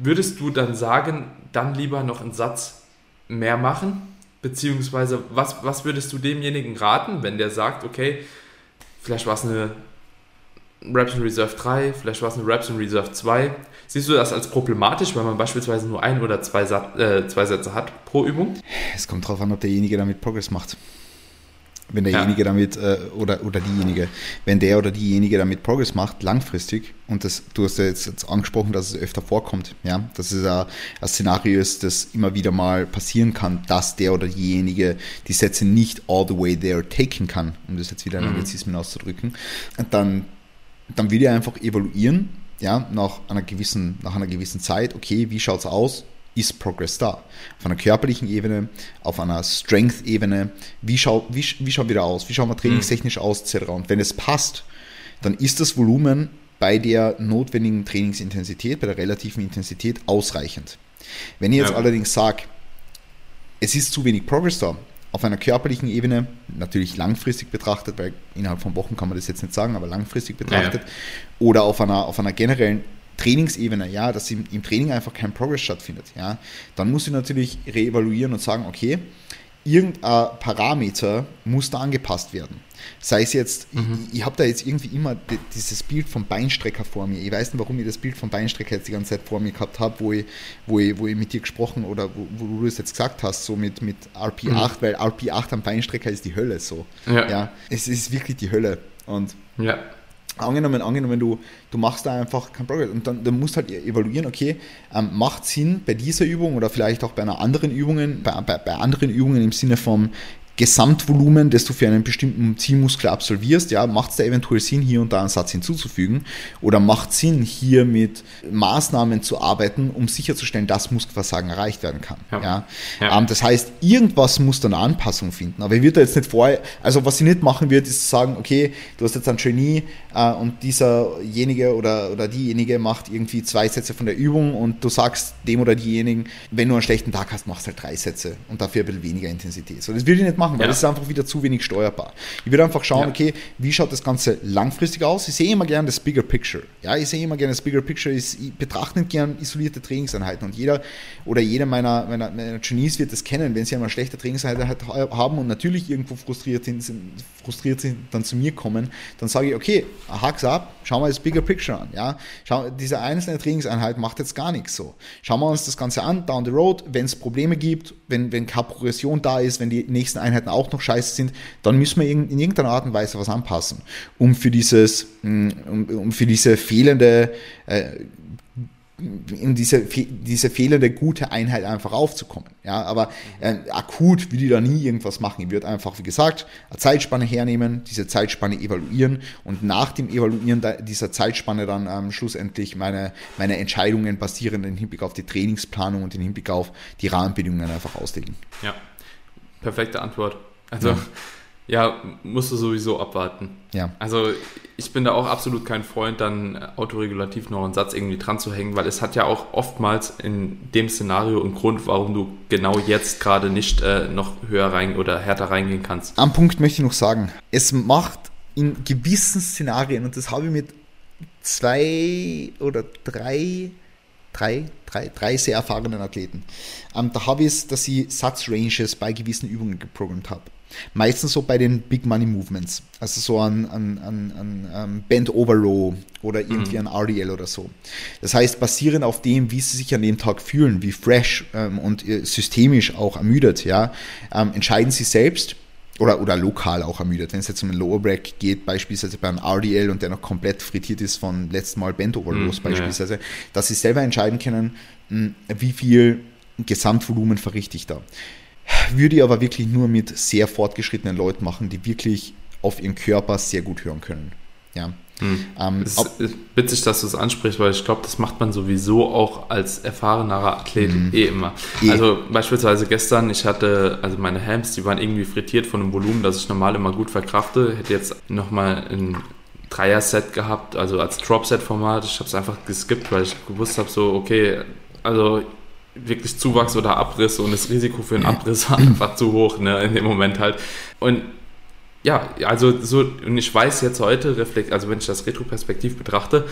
würdest du dann sagen, dann lieber noch einen Satz mehr machen? Beziehungsweise, was, was würdest du demjenigen raten, wenn der sagt, okay, vielleicht war es eine Raps in Reserve 3, vielleicht war es eine Raps in Reserve 2. Siehst du das als problematisch, weil man beispielsweise nur ein oder zwei, Sat äh, zwei Sätze hat pro Übung? Es kommt darauf an, ob derjenige damit Progress macht. Wenn derjenige ja. damit, äh, oder, oder diejenige, wenn der oder diejenige damit Progress macht, langfristig, und das, du hast ja jetzt, jetzt angesprochen, dass es öfter vorkommt, ja, dass es ein, ein Szenario ist, das immer wieder mal passieren kann, dass der oder diejenige die Sätze nicht all the way there taken kann, um das jetzt wieder in mhm. Anglizismen auszudrücken, dann dann will ich einfach evaluieren, ja, nach einer gewissen, nach einer gewissen Zeit, okay, wie schaut es aus? Ist Progress da? Auf einer körperlichen Ebene, auf einer Strength-Ebene, wie schaut, wie, wie schaut wieder aus? Wie schauen wir trainingstechnisch aus, etc. Und wenn es passt, dann ist das Volumen bei der notwendigen Trainingsintensität, bei der relativen Intensität ausreichend. Wenn ich jetzt ja. allerdings sage, es ist zu wenig Progress da, auf einer körperlichen Ebene, natürlich langfristig betrachtet, weil innerhalb von Wochen kann man das jetzt nicht sagen, aber langfristig betrachtet, ja. oder auf einer, auf einer generellen Trainingsebene, ja, dass im, im Training einfach kein Progress stattfindet, ja, dann muss ich natürlich reevaluieren und sagen, okay, irgendein Parameter muss da angepasst werden. Sei es jetzt, mhm. ich, ich habe da jetzt irgendwie immer dieses Bild vom Beinstrecker vor mir. Ich weiß nicht, warum ich das Bild vom Beinstrecker jetzt die ganze Zeit vor mir gehabt habe, wo ich, wo, ich, wo ich mit dir gesprochen oder wo, wo du es jetzt gesagt hast, so mit, mit RP8, mhm. weil RP8 am Beinstrecker ist die Hölle so. Ja. ja. Es ist wirklich die Hölle. Und ja angenommen, angenommen du, du machst da einfach kein Progress. Und dann, dann musst halt evaluieren, okay, ähm, macht Sinn bei dieser Übung oder vielleicht auch bei einer anderen Übungen, bei, bei, bei anderen Übungen im Sinne von Gesamtvolumen, das du für einen bestimmten Zielmuskel absolvierst, ja, macht es da eventuell Sinn, hier und da einen Satz hinzuzufügen? Oder macht Sinn, hier mit Maßnahmen zu arbeiten, um sicherzustellen, dass Muskelversagen erreicht werden kann? Ja. ja? ja. Ähm, das heißt, irgendwas muss da eine Anpassung finden. Aber ich würde da jetzt nicht vorher, also was ich nicht machen würde, ist zu sagen, okay, du hast jetzt einen Trainee äh, und dieserjenige oder, oder diejenige macht irgendwie zwei Sätze von der Übung und du sagst dem oder diejenigen, wenn du einen schlechten Tag hast, machst halt drei Sätze und dafür ein bisschen weniger Intensität. So, das würde ich nicht machen machen, weil ja. das ist einfach wieder zu wenig steuerbar. Ich würde einfach schauen, ja. okay, wie schaut das Ganze langfristig aus? Ich sehe immer gerne das Bigger Picture. Ja, ich sehe immer gerne das Bigger Picture. Ich betrachte nicht gerne isolierte Trainingseinheiten und jeder oder jeder meiner, meiner, meiner Genies wird das kennen, wenn sie einmal schlechte Trainingseinheiten haben und natürlich irgendwo frustriert sind, frustriert sind, dann zu mir kommen, dann sage ich, okay, hack's ab, schauen wir das Bigger Picture an. Ja? Schau, diese einzelne Trainingseinheit macht jetzt gar nichts so. Schauen wir uns das Ganze an, down the road, wenn es Probleme gibt, wenn, wenn keine Progression da ist, wenn die nächsten Einheiten auch noch scheiße sind, dann müssen wir in, in irgendeiner Art und Weise was anpassen, um für dieses, mm, um, für diese fehlende äh, diese, diese fehlende gute Einheit einfach aufzukommen. Ja, aber äh, akut will ich da nie irgendwas machen. Ich würde einfach, wie gesagt, eine Zeitspanne hernehmen, diese Zeitspanne evaluieren und nach dem Evaluieren dieser Zeitspanne dann ähm, schlussendlich meine, meine Entscheidungen basierend im Hinblick auf die Trainingsplanung und im Hinblick auf die Rahmenbedingungen einfach auslegen. Ja, perfekte Antwort. Also ja. Ja, musst du sowieso abwarten. Ja. Also ich bin da auch absolut kein Freund, dann autoregulativ noch einen Satz irgendwie dran zu hängen, weil es hat ja auch oftmals in dem Szenario einen Grund, warum du genau jetzt gerade nicht äh, noch höher rein oder härter reingehen kannst. Am Punkt möchte ich noch sagen, es macht in gewissen Szenarien, und das habe ich mit zwei oder drei, drei, drei, drei sehr erfahrenen Athleten, ähm, da habe ich es, dass ich Satzranges bei gewissen Übungen geprogrammt habe. Meistens so bei den Big Money Movements, also so an, an, an, an ähm, Bend Over Row oder irgendwie mhm. an RDL oder so. Das heißt, basierend auf dem, wie sie sich an dem Tag fühlen, wie fresh ähm, und äh, systemisch auch ermüdet, ja, ähm, entscheiden sie selbst oder, oder lokal auch ermüdet. Wenn es jetzt um einen Lower Break geht, beispielsweise beim RDL und der noch komplett frittiert ist von letzten Mal Bend Over Rows mhm, beispielsweise, ja. dass sie selber entscheiden können, mh, wie viel Gesamtvolumen verrichte ich da. Würde ich aber wirklich nur mit sehr fortgeschrittenen Leuten machen, die wirklich auf ihren Körper sehr gut hören können. Ja. Hm. Ähm, es ist witzig, dass du es ansprichst, weil ich glaube, das macht man sowieso auch als erfahrenerer Athlet mhm. eh immer. Eh. Also beispielsweise gestern, ich hatte, also meine Hams, die waren irgendwie frittiert von einem Volumen, das ich normal immer gut verkrafte. Hätte jetzt nochmal ein Dreier-Set gehabt, also als Drop-Set-Format. Ich habe es einfach geskippt, weil ich gewusst habe, so, okay, also wirklich Zuwachs oder Abriss und das Risiko für einen Abriss war <clears throat> einfach zu hoch, ne, in dem Moment halt. Und ja, also so, und ich weiß jetzt heute, reflekt, also wenn ich das retroperspektiv betrachte,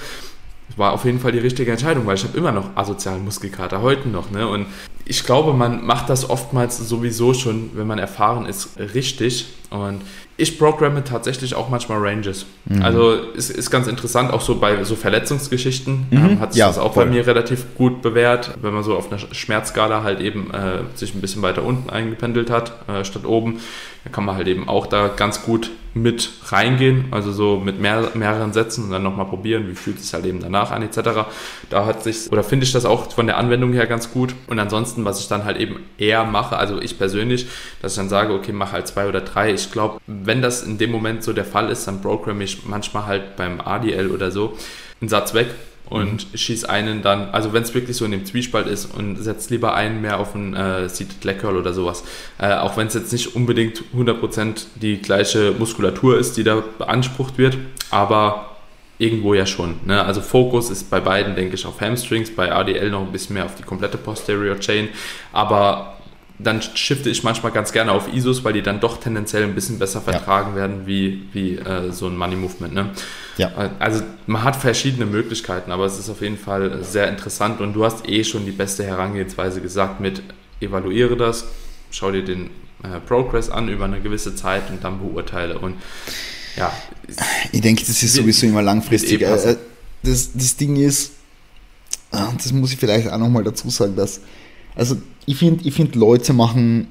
war auf jeden Fall die richtige Entscheidung, weil ich habe immer noch asozialen Muskelkater, heute noch. Ne? Und ich glaube, man macht das oftmals sowieso schon, wenn man erfahren ist, richtig. Und ich programme tatsächlich auch manchmal Ranges. Mhm. Also ist, ist ganz interessant, auch so bei so Verletzungsgeschichten mhm. ähm, hat sich ja, das auch voll. bei mir relativ gut bewährt, wenn man so auf einer Schmerzskala halt eben äh, sich ein bisschen weiter unten eingependelt hat, äh, statt oben. Da kann man halt eben auch da ganz gut mit reingehen, also so mit mehr, mehreren Sätzen und dann nochmal probieren, wie fühlt es sich halt eben danach an, etc. Da hat sich, oder finde ich das auch von der Anwendung her ganz gut. Und ansonsten, was ich dann halt eben eher mache, also ich persönlich, dass ich dann sage, okay, mach halt zwei oder drei. Ich glaube, wenn das in dem Moment so der Fall ist, dann programme ich manchmal halt beim ADL oder so einen Satz weg und mhm. schieß einen dann, also wenn es wirklich so in dem Zwiespalt ist und setzt lieber einen mehr auf einen äh, Seated Leg Curl oder sowas. Äh, auch wenn es jetzt nicht unbedingt 100% die gleiche Muskulatur ist, die da beansprucht wird, aber irgendwo ja schon. Ne? Also Fokus ist bei beiden, denke ich, auf Hamstrings, bei ADL noch ein bisschen mehr auf die komplette Posterior Chain, aber dann shifte ich manchmal ganz gerne auf ISOs, weil die dann doch tendenziell ein bisschen besser vertragen ja. werden wie, wie äh, so ein Money Movement. Ne? Ja. Äh, also man hat verschiedene Möglichkeiten, aber es ist auf jeden Fall sehr interessant und du hast eh schon die beste Herangehensweise gesagt mit evaluiere das, schau dir den äh, Progress an über eine gewisse Zeit und dann beurteile und ja. Ich denke, das ist sowieso immer langfristig. Eh das, das Ding ist, ah, das muss ich vielleicht auch nochmal dazu sagen, dass also ich finde, ich find, Leute machen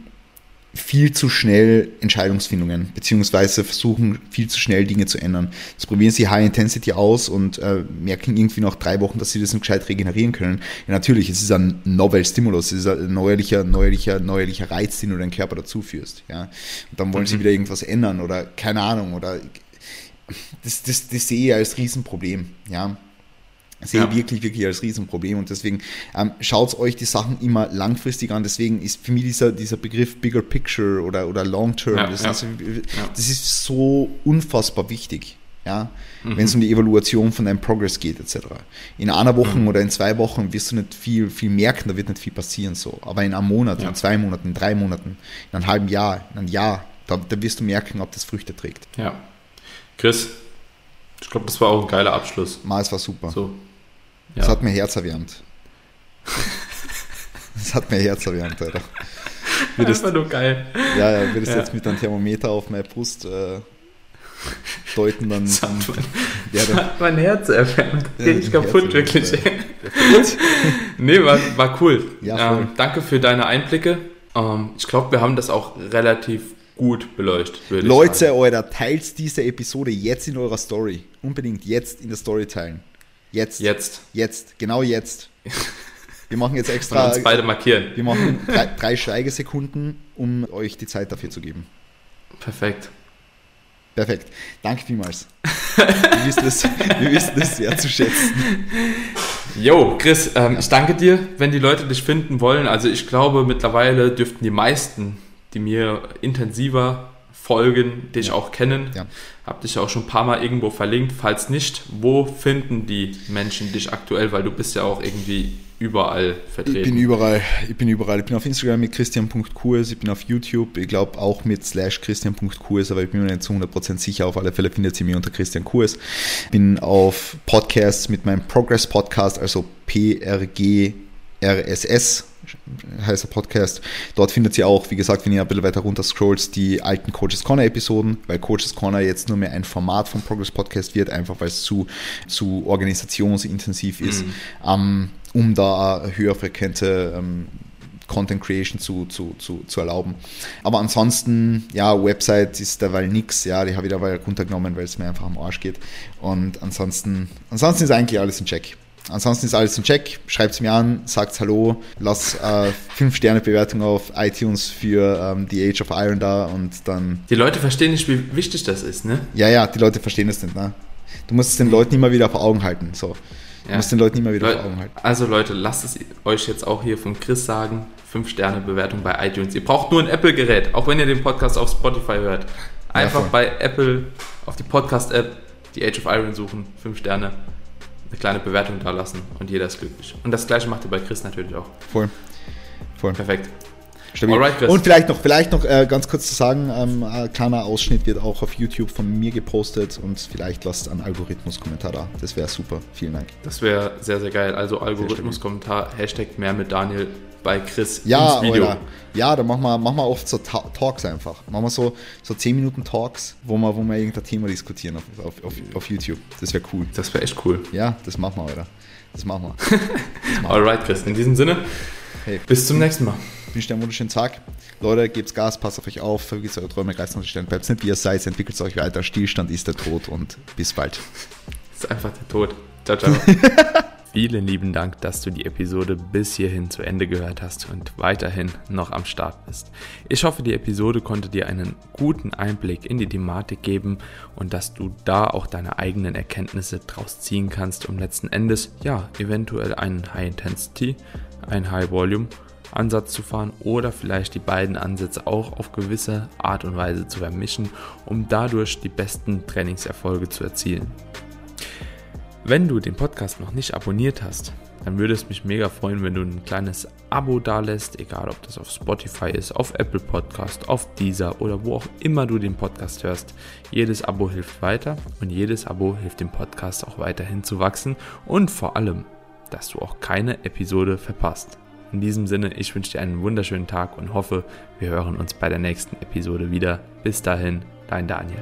viel zu schnell Entscheidungsfindungen, beziehungsweise versuchen viel zu schnell Dinge zu ändern. Jetzt probieren sie High Intensity aus und äh, merken irgendwie nach drei Wochen, dass sie das nicht gescheit regenerieren können. Ja, natürlich, es ist ein Novel Stimulus, es ist ein neuerlicher, neuerlicher, neuerlicher Reiz, den du deinem Körper dazu führst. Ja? Und dann wollen mhm. sie wieder irgendwas ändern oder keine Ahnung, oder das, das, das sehe ich als Riesenproblem. Ja? Sehe ja. wirklich, wirklich als Riesenproblem und deswegen ähm, schaut euch die Sachen immer langfristig an. Deswegen ist für mich dieser, dieser Begriff Bigger Picture oder, oder Long Term, ja, das, ja. Ist, das, ist so unfassbar wichtig. Ja, mhm. wenn es um die Evaluation von deinem Progress geht, etc. In einer Woche mhm. oder in zwei Wochen wirst du nicht viel, viel merken, da wird nicht viel passieren so. Aber in einem Monat, in zwei Monaten, in drei Monaten, in einem halben Jahr, in einem Jahr, da, da wirst du merken, ob das Früchte trägt. Ja. Chris, ich glaube, das war auch ein geiler Abschluss. Mal, es war super. So. Das hat mir Herz erwärmt. <laughs> das hat mir Herz erwärmt, Alter. Würdest, Einfach nur geil. Ja, ja, würdest ja. jetzt mit einem Thermometer auf meine Brust äh, deuten, dann. Das hat mein, ja, dann, hat mein Herz erwärmt. Ja, nicht kaputt, wirklich. <laughs> nee, war, war cool. Ja, ähm, danke für deine Einblicke. Ähm, ich glaube, wir haben das auch relativ gut beleuchtet. Leute, Alter, teilt diese Episode jetzt in eurer Story. Unbedingt jetzt in der Story teilen. Jetzt. Jetzt. Jetzt. Genau jetzt. <laughs> Wir machen jetzt extra. Und uns beide markieren. Wir machen drei, drei Schweigesekunden, um euch die Zeit dafür zu geben. Perfekt. Perfekt. Danke vielmals. wir, wissen es, wir wissen es sehr zu schätzen. Jo, Chris, ähm, ich danke dir, wenn die Leute dich finden wollen. Also ich glaube, mittlerweile dürften die meisten, die mir intensiver folgen, dich ja. auch kennen. Ja. Hab dich auch schon ein paar Mal irgendwo verlinkt. Falls nicht, wo finden die Menschen dich aktuell? Weil du bist ja auch irgendwie überall vertreten. Ich bin überall. Ich bin überall. Ich bin auf Instagram mit christian.kurs, ich bin auf YouTube, ich glaube auch mit slash christian.kurs, aber ich bin mir nicht zu 100% sicher. Auf alle Fälle findet ihr mich unter Christian Kurs. Bin auf Podcasts mit meinem Progress Podcast, also PRG RSS heißt der Podcast. Dort findet ihr auch, wie gesagt, wenn ihr ein bisschen weiter runter scrollt, die alten Coaches Corner Episoden, weil Coaches Corner jetzt nur mehr ein Format vom Progress Podcast wird, einfach weil es zu, zu organisationsintensiv ist, mhm. ähm, um da höher frequente ähm, Content Creation zu, zu, zu, zu erlauben. Aber ansonsten, ja, Website ist derweil nix, ja, die habe ich derweil runtergenommen, weil es mir einfach am Arsch geht. Und ansonsten, ansonsten ist eigentlich alles in Check. Ansonsten ist alles im Check. Schreibt es mir an, sagt Hallo, lasst äh, 5-Sterne-Bewertung auf iTunes für ähm, The Age of Iron da und dann. Die Leute verstehen nicht, wie wichtig das ist, ne? Ja, ja, die Leute verstehen es nicht, ne? Du musst es den Leuten immer wieder vor Augen halten. So. Du Ja. musst den Leuten immer wieder Leu- vor Augen halten. Also Leute, lasst es euch jetzt auch hier von Chris sagen. 5 Sterne Bewertung bei iTunes. Ihr braucht nur ein Apple-Gerät, auch wenn ihr den Podcast auf Spotify hört. Einfach voll. bei Apple auf die Podcast-App die Age of Iron suchen, 5 Sterne, eine kleine Bewertung da lassen und jeder ist glücklich. Und das gleiche macht ihr bei Chris natürlich auch. Voll. Voll. Perfekt. Stabil. Alright. Und vielleicht noch, vielleicht noch äh, ganz kurz zu sagen, ähm, ein kleiner Ausschnitt wird auch auf YouTube von mir gepostet und vielleicht lasst einen Algorithmus-Kommentar da. Das wäre super. Vielen Dank. Das wäre sehr, sehr geil. Also Algorithmus-Kommentar, Hashtag mehr mit Daniel bei Chris Ja, ins Video. oder? Ja, da machen wir, machen wir oft so Ta Talks einfach. Machen wir so, so 10 Minuten Talks, wo wir, wo wir irgendein Thema diskutieren auf, auf, auf, auf YouTube. Das wäre cool. Das wäre echt cool. Ja, das machen wir, oder? Das machen wir. <laughs> Alright, Chris. In diesem Sinne, Hey. bis zum nächsten Mal. Ich wünsche dir einen wunderschönen Tag. Leute, gebt's Gas, passt auf euch auf, vergisst eure Träume, reißt an Stellen, bleibt nicht wie ihr seid, entwickelt euch weiter. Stillstand ist der Tod und bis bald. Das ist einfach der Tod. Ciao, ciao. <laughs> Vielen lieben Dank, dass du die Episode bis hierhin zu Ende gehört hast und weiterhin noch am Start bist. Ich hoffe, die Episode konnte dir einen guten Einblick in die Thematik geben und dass du da auch deine eigenen Erkenntnisse draus ziehen kannst, um letzten Endes, ja, eventuell einen High Intensity, einen High Volume Ansatz zu fahren oder vielleicht die beiden Ansätze auch auf gewisse Art und Weise zu vermischen, um dadurch die besten Trainingserfolge zu erzielen. Wenn du den Podcast noch nicht abonniert hast, dann würde es mich mega freuen, wenn du ein kleines Abo dalässt, egal ob das auf Spotify ist, auf Apple Podcast, auf Deezer oder wo auch immer du den Podcast hörst. Jedes Abo hilft weiter und jedes Abo hilft dem Podcast auch weiterhin zu wachsen und vor allem, dass du auch keine Episode verpasst. In diesem Sinne, ich wünsche dir einen wunderschönen Tag und hoffe, wir hören uns bei der nächsten Episode wieder. Bis dahin, dein Daniel.